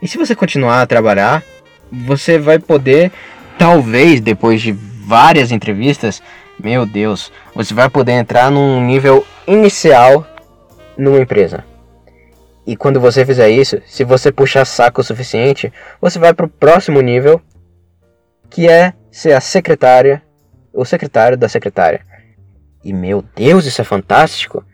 E se você continuar a trabalhar, você vai poder, talvez depois de várias entrevistas, meu Deus, você vai poder entrar num nível inicial numa empresa. E quando você fizer isso, se você puxar saco o suficiente, você vai para o próximo nível, que é ser a secretária, o secretário da secretária. E meu Deus, isso é fantástico!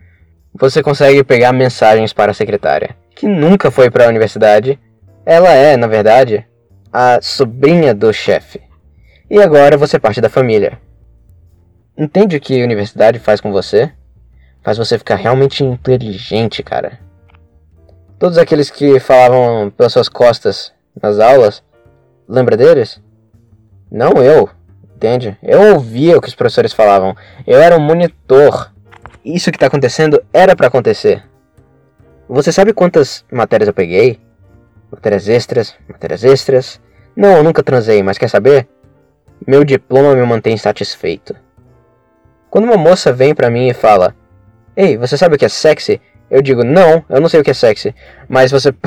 Você consegue pegar mensagens para a secretária, que nunca foi para a universidade. Ela é, na verdade, a sobrinha do chefe. E agora você parte da família. Entende o que a universidade faz com você? Faz você ficar realmente inteligente, cara. Todos aqueles que falavam pelas suas costas nas aulas, lembra deles? Não eu, entende? Eu ouvia o que os professores falavam. Eu era um monitor. Isso que está acontecendo era para acontecer. Você sabe quantas matérias eu peguei? Matérias extras, matérias extras. Não, eu nunca transei, mas quer saber? Meu diploma me mantém satisfeito. Quando uma moça vem pra mim e fala: Ei, você sabe o que é sexy? Eu digo, não, eu não sei o que é sexy. Mas você.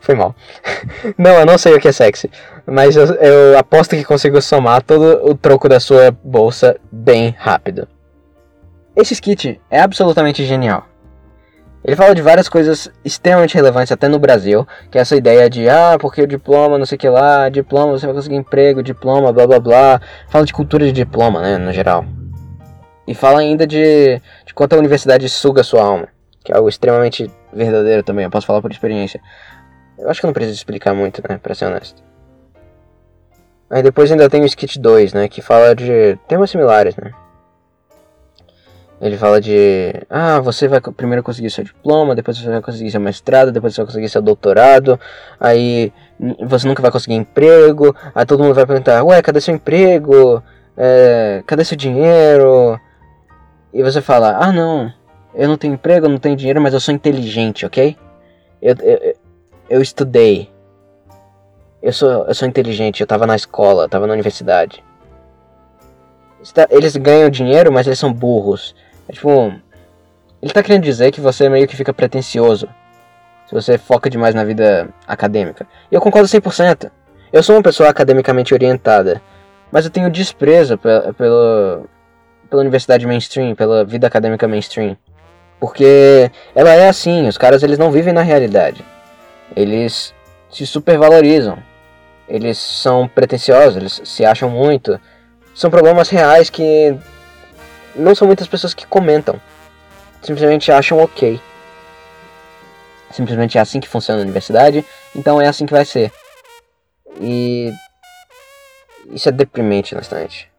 Foi mal. Não, eu não sei o que é sexy. Mas eu, eu, aposto que consigo somar todo o troco da sua bolsa bem rápido. Esse skit é absolutamente genial. Ele fala de várias coisas extremamente relevantes até no Brasil, que é essa ideia de ah, porque o diploma, não sei o que lá, diploma, você vai conseguir emprego, diploma, blá blá blá. Fala de cultura de diploma, né, no geral. E fala ainda de, de quanto a universidade suga sua alma, que é algo extremamente verdadeiro também, eu posso falar por experiência. Eu acho que eu não preciso explicar muito, né, pra ser honesto. Aí depois ainda tem o Skit 2, né, que fala de temas similares, né. Ele fala de, ah, você vai primeiro conseguir seu diploma, depois você vai conseguir seu mestrado, depois você vai conseguir seu doutorado, aí você nunca vai conseguir emprego, aí todo mundo vai perguntar, ué, cadê seu emprego? É, cadê seu dinheiro? e você fala: Ah, não, eu não tenho emprego, eu não tenho dinheiro, mas eu sou inteligente, ok? Eu, eu, eu estudei. Eu sou, eu sou inteligente, eu tava na escola, tava na universidade. Eles ganham dinheiro, mas eles são burros. É tipo. Ele tá querendo dizer que você meio que fica pretencioso. Se você foca demais na vida acadêmica. E eu concordo 100%. Eu sou uma pessoa academicamente orientada. Mas eu tenho desprezo pelo, pela universidade mainstream, pela vida acadêmica mainstream. Porque ela é assim, os caras eles não vivem na realidade. Eles se supervalorizam. Eles são pretensiosos, eles se acham muito. São problemas reais que não são muitas pessoas que comentam. Simplesmente acham ok. Simplesmente é assim que funciona a universidade, então é assim que vai ser. E isso é deprimente, honestamente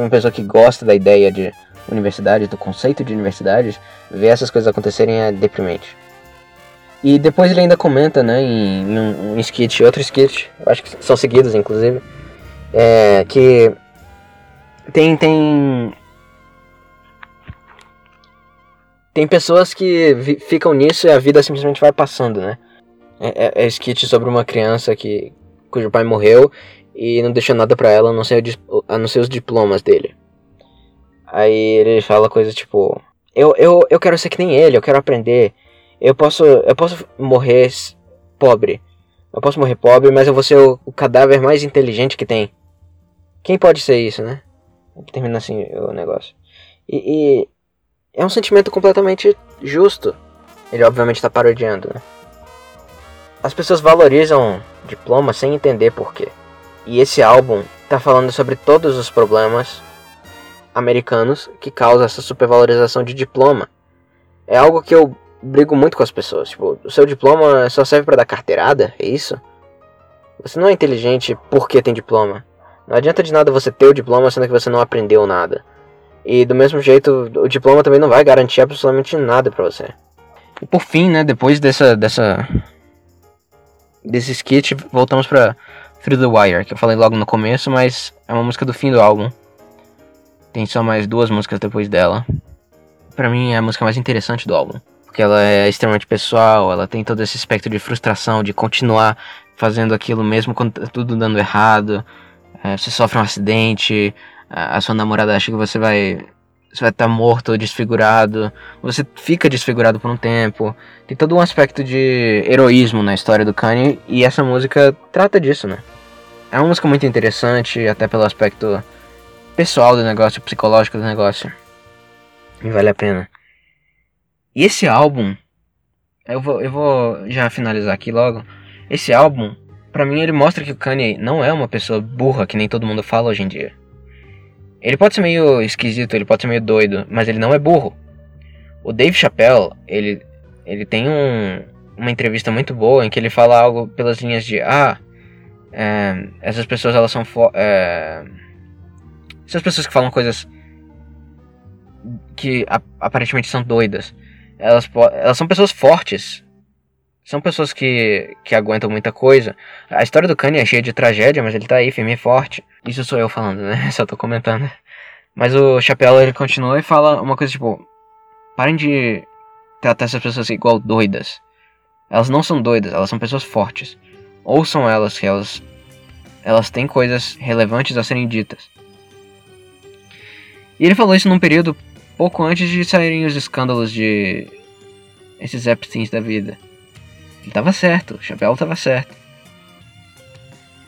uma pessoa que gosta da ideia de universidade, do conceito de universidade, ver essas coisas acontecerem é deprimente. E depois ele ainda comenta, né, em, em um, skit, outro skit, acho que são seguidos, inclusive, é, que tem, tem, tem pessoas que ficam nisso e a vida simplesmente vai passando, né. É, é, é skit sobre uma criança que, cujo pai morreu e não deixou nada para ela a não, ser a não ser os diplomas dele. Aí ele fala coisas tipo: eu, eu, eu quero ser que nem ele, eu quero aprender. Eu posso, eu posso morrer pobre. Eu posso morrer pobre, mas eu vou ser o, o cadáver mais inteligente que tem. Quem pode ser isso, né? Termina assim o negócio. E, e é um sentimento completamente justo. Ele obviamente está parodiando, né? As pessoas valorizam diploma sem entender por quê. E esse álbum tá falando sobre todos os problemas americanos que causam essa supervalorização de diploma. É algo que eu brigo muito com as pessoas. Tipo, o seu diploma só serve para dar carteirada? É isso? Você não é inteligente porque tem diploma. Não adianta de nada você ter o diploma sendo que você não aprendeu nada. E do mesmo jeito, o diploma também não vai garantir absolutamente nada para você. E por fim, né, depois dessa dessa desse skit, voltamos para Through the Wire, que eu falei logo no começo, mas é uma música do fim do álbum. Tem só mais duas músicas depois dela. Para mim é a música mais interessante do álbum, porque ela é extremamente pessoal, ela tem todo esse aspecto de frustração, de continuar fazendo aquilo mesmo quando tá tudo dando errado. É, você sofre um acidente, a sua namorada acha que você vai você vai estar morto ou desfigurado, você fica desfigurado por um tempo. Tem todo um aspecto de heroísmo na história do Kanye e essa música trata disso, né? É uma música muito interessante, até pelo aspecto pessoal do negócio, psicológico do negócio. E vale a pena. E esse álbum, eu vou, eu vou já finalizar aqui logo. Esse álbum, pra mim, ele mostra que o Kanye não é uma pessoa burra que nem todo mundo fala hoje em dia. Ele pode ser meio esquisito, ele pode ser meio doido, mas ele não é burro. O Dave Chappelle, ele, ele tem um, uma entrevista muito boa em que ele fala algo pelas linhas de ah, é, essas pessoas elas são é, essas pessoas que falam coisas que aparentemente são doidas, elas, elas são pessoas fortes. São pessoas que, que aguentam muita coisa. A história do Kanye é cheia de tragédia, mas ele tá aí firme e forte. Isso sou eu falando, né? Só tô comentando. Mas o Chapéu ele continua e fala uma coisa tipo: parem de tratar essas pessoas igual doidas. Elas não são doidas, elas são pessoas fortes. Ouçam elas, que elas, elas têm coisas relevantes a serem ditas. E ele falou isso num período pouco antes de saírem os escândalos de esses Epsteins da vida. Ele tava certo, o Chapéu tava certo.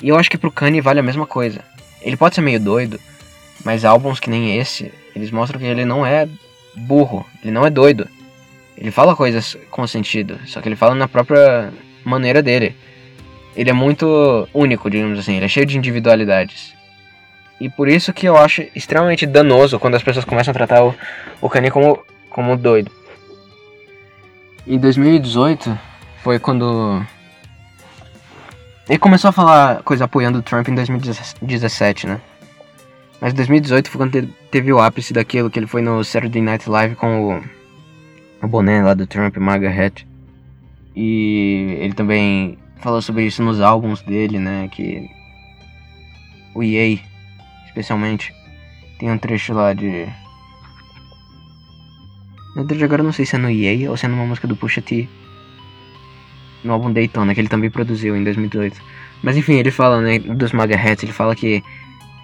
E eu acho que pro Kanye vale a mesma coisa. Ele pode ser meio doido, mas álbuns que nem esse, eles mostram que ele não é burro, ele não é doido. Ele fala coisas com sentido, só que ele fala na própria maneira dele. Ele é muito único, digamos assim, ele é cheio de individualidades. E por isso que eu acho extremamente danoso quando as pessoas começam a tratar o, o Kanye como, como doido. Em 2018 foi quando ele começou a falar coisa apoiando o Trump em 2017, né? Mas 2018 foi quando teve o ápice daquilo que ele foi no Saturday Night Live com o, o boné lá do Trump, MAGA Hat. E ele também falou sobre isso nos álbuns dele, né? Que o EA, especialmente, tem um trecho lá de. Na verdade, agora não sei se é no EA ou se é numa música do Pusha T. No álbum Daytona, que ele também produziu em 2018. Mas enfim, ele fala, né, dos MAGA Hats, ele fala que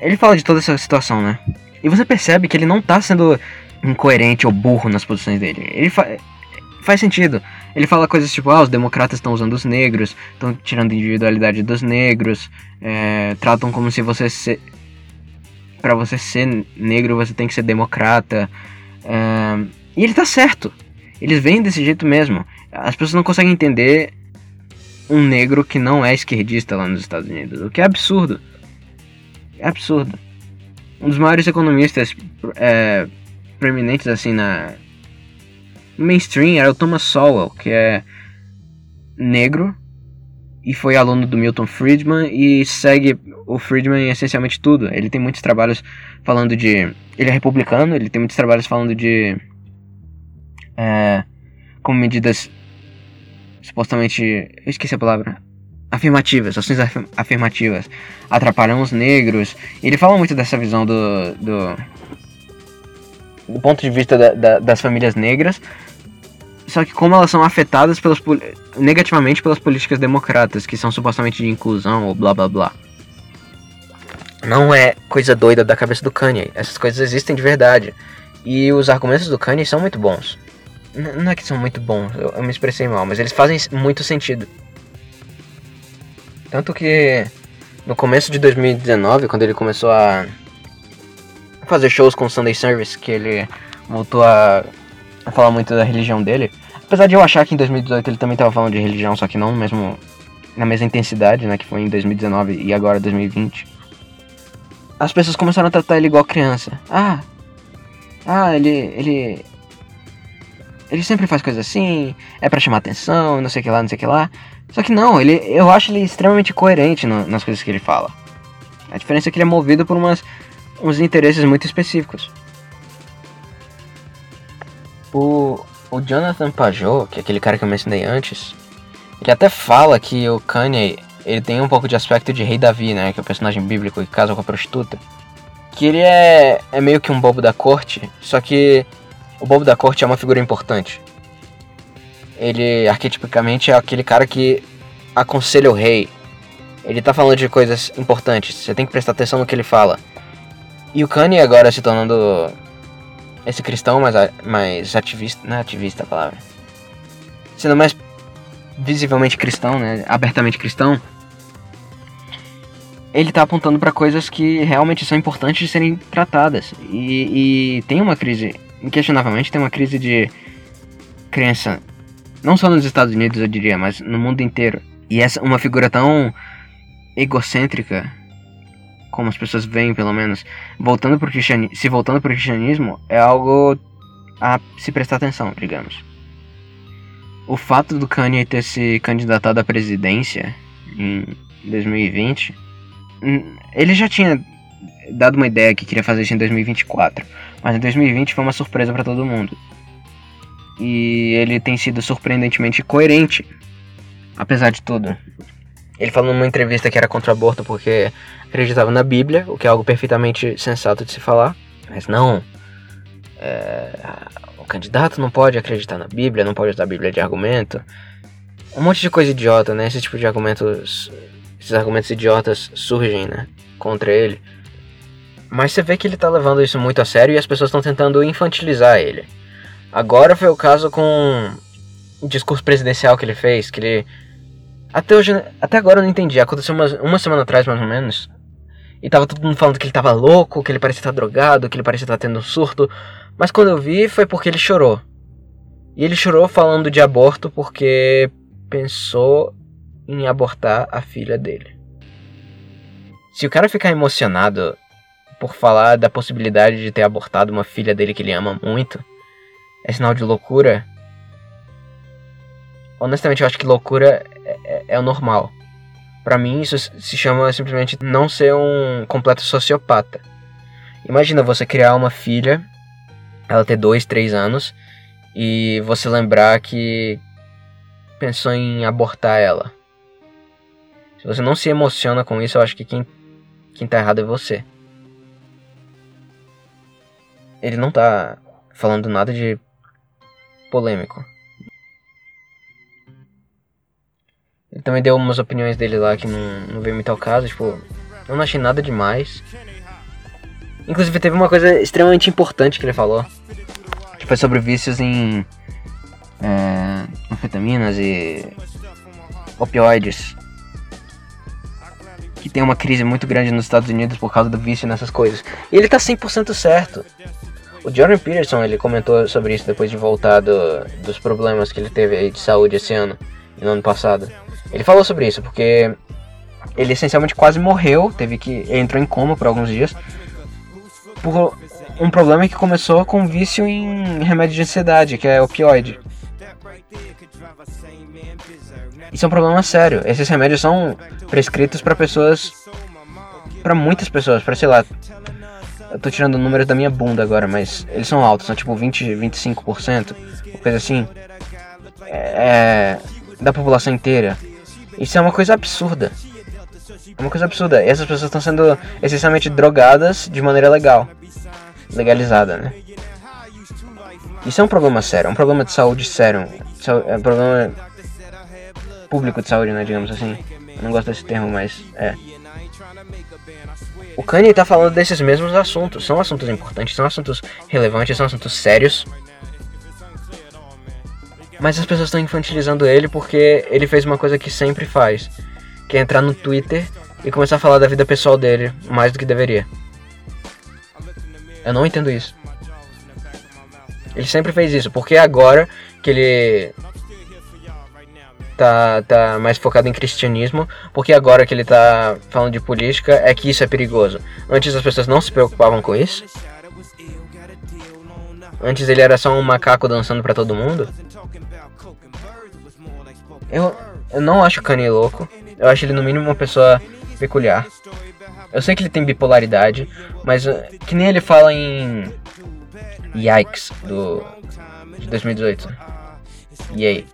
ele fala de toda essa situação, né? E você percebe que ele não tá sendo incoerente ou burro nas posições dele. Ele fa faz sentido. Ele fala coisas tipo, ah, os democratas estão usando os negros, estão tirando individualidade dos negros, é, tratam como se você ser... para você ser negro você tem que ser democrata. É, e ele tá certo. Eles vêm desse jeito mesmo. As pessoas não conseguem entender um negro que não é esquerdista lá nos Estados Unidos, o que é absurdo. É absurdo. Um dos maiores economistas é, preeminentes assim na no mainstream era o Thomas Sowell, que é negro e foi aluno do Milton Friedman e segue o Friedman em essencialmente tudo. Ele tem muitos trabalhos falando de. Ele é republicano, ele tem muitos trabalhos falando de. É, como medidas supostamente. Eu esqueci a palavra afirmativas, ações afirmativas atrapalham os negros. Ele fala muito dessa visão do, do, do ponto de vista da, da, das famílias negras, só que como elas são afetadas pelas, negativamente pelas políticas democratas, que são supostamente de inclusão ou blá blá blá. Não é coisa doida da cabeça do Kanye. Essas coisas existem de verdade. E os argumentos do Kanye são muito bons. N não é que são muito bons, eu, eu me expressei mal, mas eles fazem muito sentido. Tanto que no começo de 2019, quando ele começou a fazer shows com Sunday Service, que ele voltou a falar muito da religião dele. Apesar de eu achar que em 2018 ele também estava falando de religião, só que não mesmo na mesma intensidade, né, que foi em 2019 e agora 2020. As pessoas começaram a tratar ele igual criança. Ah, ah, ele, ele, ele sempre faz coisas assim, é para chamar atenção, não sei o que lá, não sei o que lá. Só que não, ele, eu acho ele extremamente coerente no, nas coisas que ele fala. A diferença é que ele é movido por umas, uns interesses muito específicos. O, o Jonathan Pajot, que é aquele cara que eu mencionei antes, ele até fala que o Kanye ele tem um pouco de aspecto de Rei Davi, né? Que é o personagem bíblico que casa com a prostituta. Que ele é, é meio que um bobo da corte, só que o bobo da corte é uma figura importante ele arquetipicamente é aquele cara que aconselha o rei. Ele tá falando de coisas importantes, você tem que prestar atenção no que ele fala. E o Kanye agora se tornando esse cristão mais, mais ativista, não é ativista a palavra, sendo mais visivelmente cristão, né, abertamente cristão, ele tá apontando para coisas que realmente são importantes de serem tratadas. E, e tem uma crise, inquestionavelmente, tem uma crise de crença, não só nos Estados Unidos, eu diria, mas no mundo inteiro. E essa uma figura tão egocêntrica, como as pessoas veem, pelo menos, voltando pro cristianismo, se voltando pro cristianismo, é algo a se prestar atenção, digamos. O fato do Kanye ter se candidatado à presidência em 2020 Hum, ele já tinha dado uma ideia que queria fazer isso em 2024, mas em 2020 foi uma surpresa para todo mundo. E ele tem sido surpreendentemente coerente, apesar de tudo. Ele falou numa entrevista que era contra o aborto porque acreditava na Bíblia, o que é algo perfeitamente sensato de se falar, mas não. é, o candidato não pode acreditar na Bíblia, não pode usar a Bíblia de argumento. Um monte de coisa idiota, né? Esse tipo de argumentos esses argumentos idiotas surgem, né, contra ele. Mas você vê que ele tá levando isso muito a sério e as pessoas estão tentando infantilizar ele. Agora foi o caso com o discurso presidencial que ele fez, que ele até hoje, até agora eu não entendi. Aconteceu uma, uma semana atrás mais ou menos. E tava todo mundo falando que ele tava louco, que ele parecia estar drogado, que ele parecia estar tendo um surto. Mas quando eu vi foi porque ele chorou. E ele chorou falando de aborto porque pensou em abortar a filha dele. Se o cara ficar emocionado por falar da possibilidade de ter abortado uma filha dele que ele ama muito, é sinal de loucura. Honestamente, eu acho que loucura é, é, é o normal. Pra mim, isso se chama simplesmente não ser um completo sociopata. Imagina você criar uma filha, ela ter dois, três anos, e você lembrar que pensou em abortar ela. Se você não se emociona com isso, eu acho que quem, quem tá errado é você. Ele não tá falando nada de polêmico. Ele também deu umas opiniões dele lá que não, não veio muito ao caso, tipo, eu não achei nada demais. Inclusive teve uma coisa extremamente importante que ele falou. Que foi sobre vícios em é, anfetaminas e opioides que tem uma crise muito grande nos Estados Unidos por causa do vício nessas coisas. E ele tá 100% certo. O Jordan Peterson, ele comentou sobre isso depois de voltar do, dos problemas que ele teve de saúde esse ano e no ano passado. Ele falou sobre isso porque ele essencialmente quase morreu, teve que entrou em coma por alguns dias por um problema que começou com vício em remédio de ansiedade, que é opioide. Isso é um problema sério. Esses remédios são prescritos para pessoas. para muitas pessoas, para sei lá. Eu tô tirando números da minha bunda agora, mas eles são altos, são tipo 20, 25%, coisa assim. É, da população inteira. Isso é uma coisa absurda. É uma coisa absurda. E essas pessoas estão sendo essencialmente drogadas de maneira legal. Legalizada, né? Isso é um problema sério, é um problema de saúde sério. É um problema público de saúde, né, digamos assim. Eu não gosto desse termo, mas é. O Kanye tá falando desses mesmos assuntos. São assuntos importantes, são assuntos relevantes, são assuntos sérios. Mas as pessoas estão infantilizando ele porque ele fez uma coisa que sempre faz. Que é entrar no Twitter e começar a falar da vida pessoal dele mais do que deveria. Eu não entendo isso. Ele sempre fez isso, porque agora que ele tá, tá mais focado em cristianismo, porque agora que ele tá falando de política é que isso é perigoso. Antes as pessoas não se preocupavam com isso. Antes ele era só um macaco dançando para todo mundo. Eu, eu não acho o Kanye louco. Eu acho ele no mínimo uma pessoa peculiar. Eu sei que ele tem bipolaridade, mas uh, que nem ele fala em Yikes do de 2018. Yay.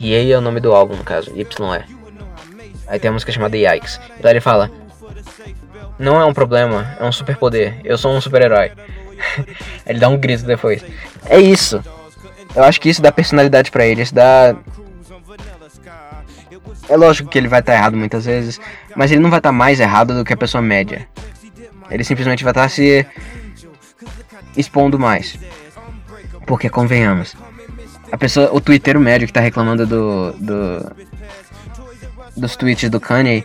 Yay é o nome do álbum, no caso, YE. Aí tem a música chamada Yikes. E lá ele fala: Não é um problema, é um superpoder. Eu sou um super-herói. ele dá um grito depois. É isso. Eu acho que isso dá personalidade para ele, isso dá é lógico que ele vai estar tá errado muitas vezes, mas ele não vai estar tá mais errado do que a pessoa média. Ele simplesmente vai estar tá se expondo mais. Porque convenhamos. A pessoa, o Twitter médio que tá reclamando do, do dos tweets do Kanye,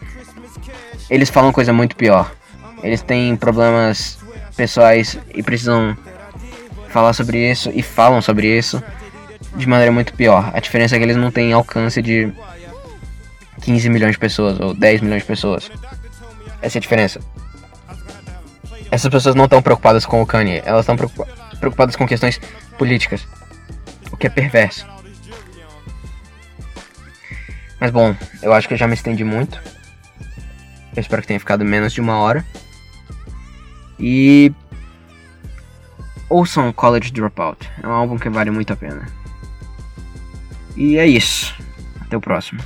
eles falam coisa muito pior. Eles têm problemas pessoais e precisam falar sobre isso e falam sobre isso de maneira muito pior. A diferença é que eles não têm alcance de 15 milhões de pessoas ou 10 milhões de pessoas. Essa é a diferença. Essas pessoas não estão preocupadas com o Kanye, elas estão preocupadas com questões políticas. O que é perverso. Mas bom, eu acho que eu já me estendi muito. Eu espero que tenha ficado menos de uma hora. E. Ouçam College Dropout. É um álbum que vale muito a pena. E é isso. Até o próximo.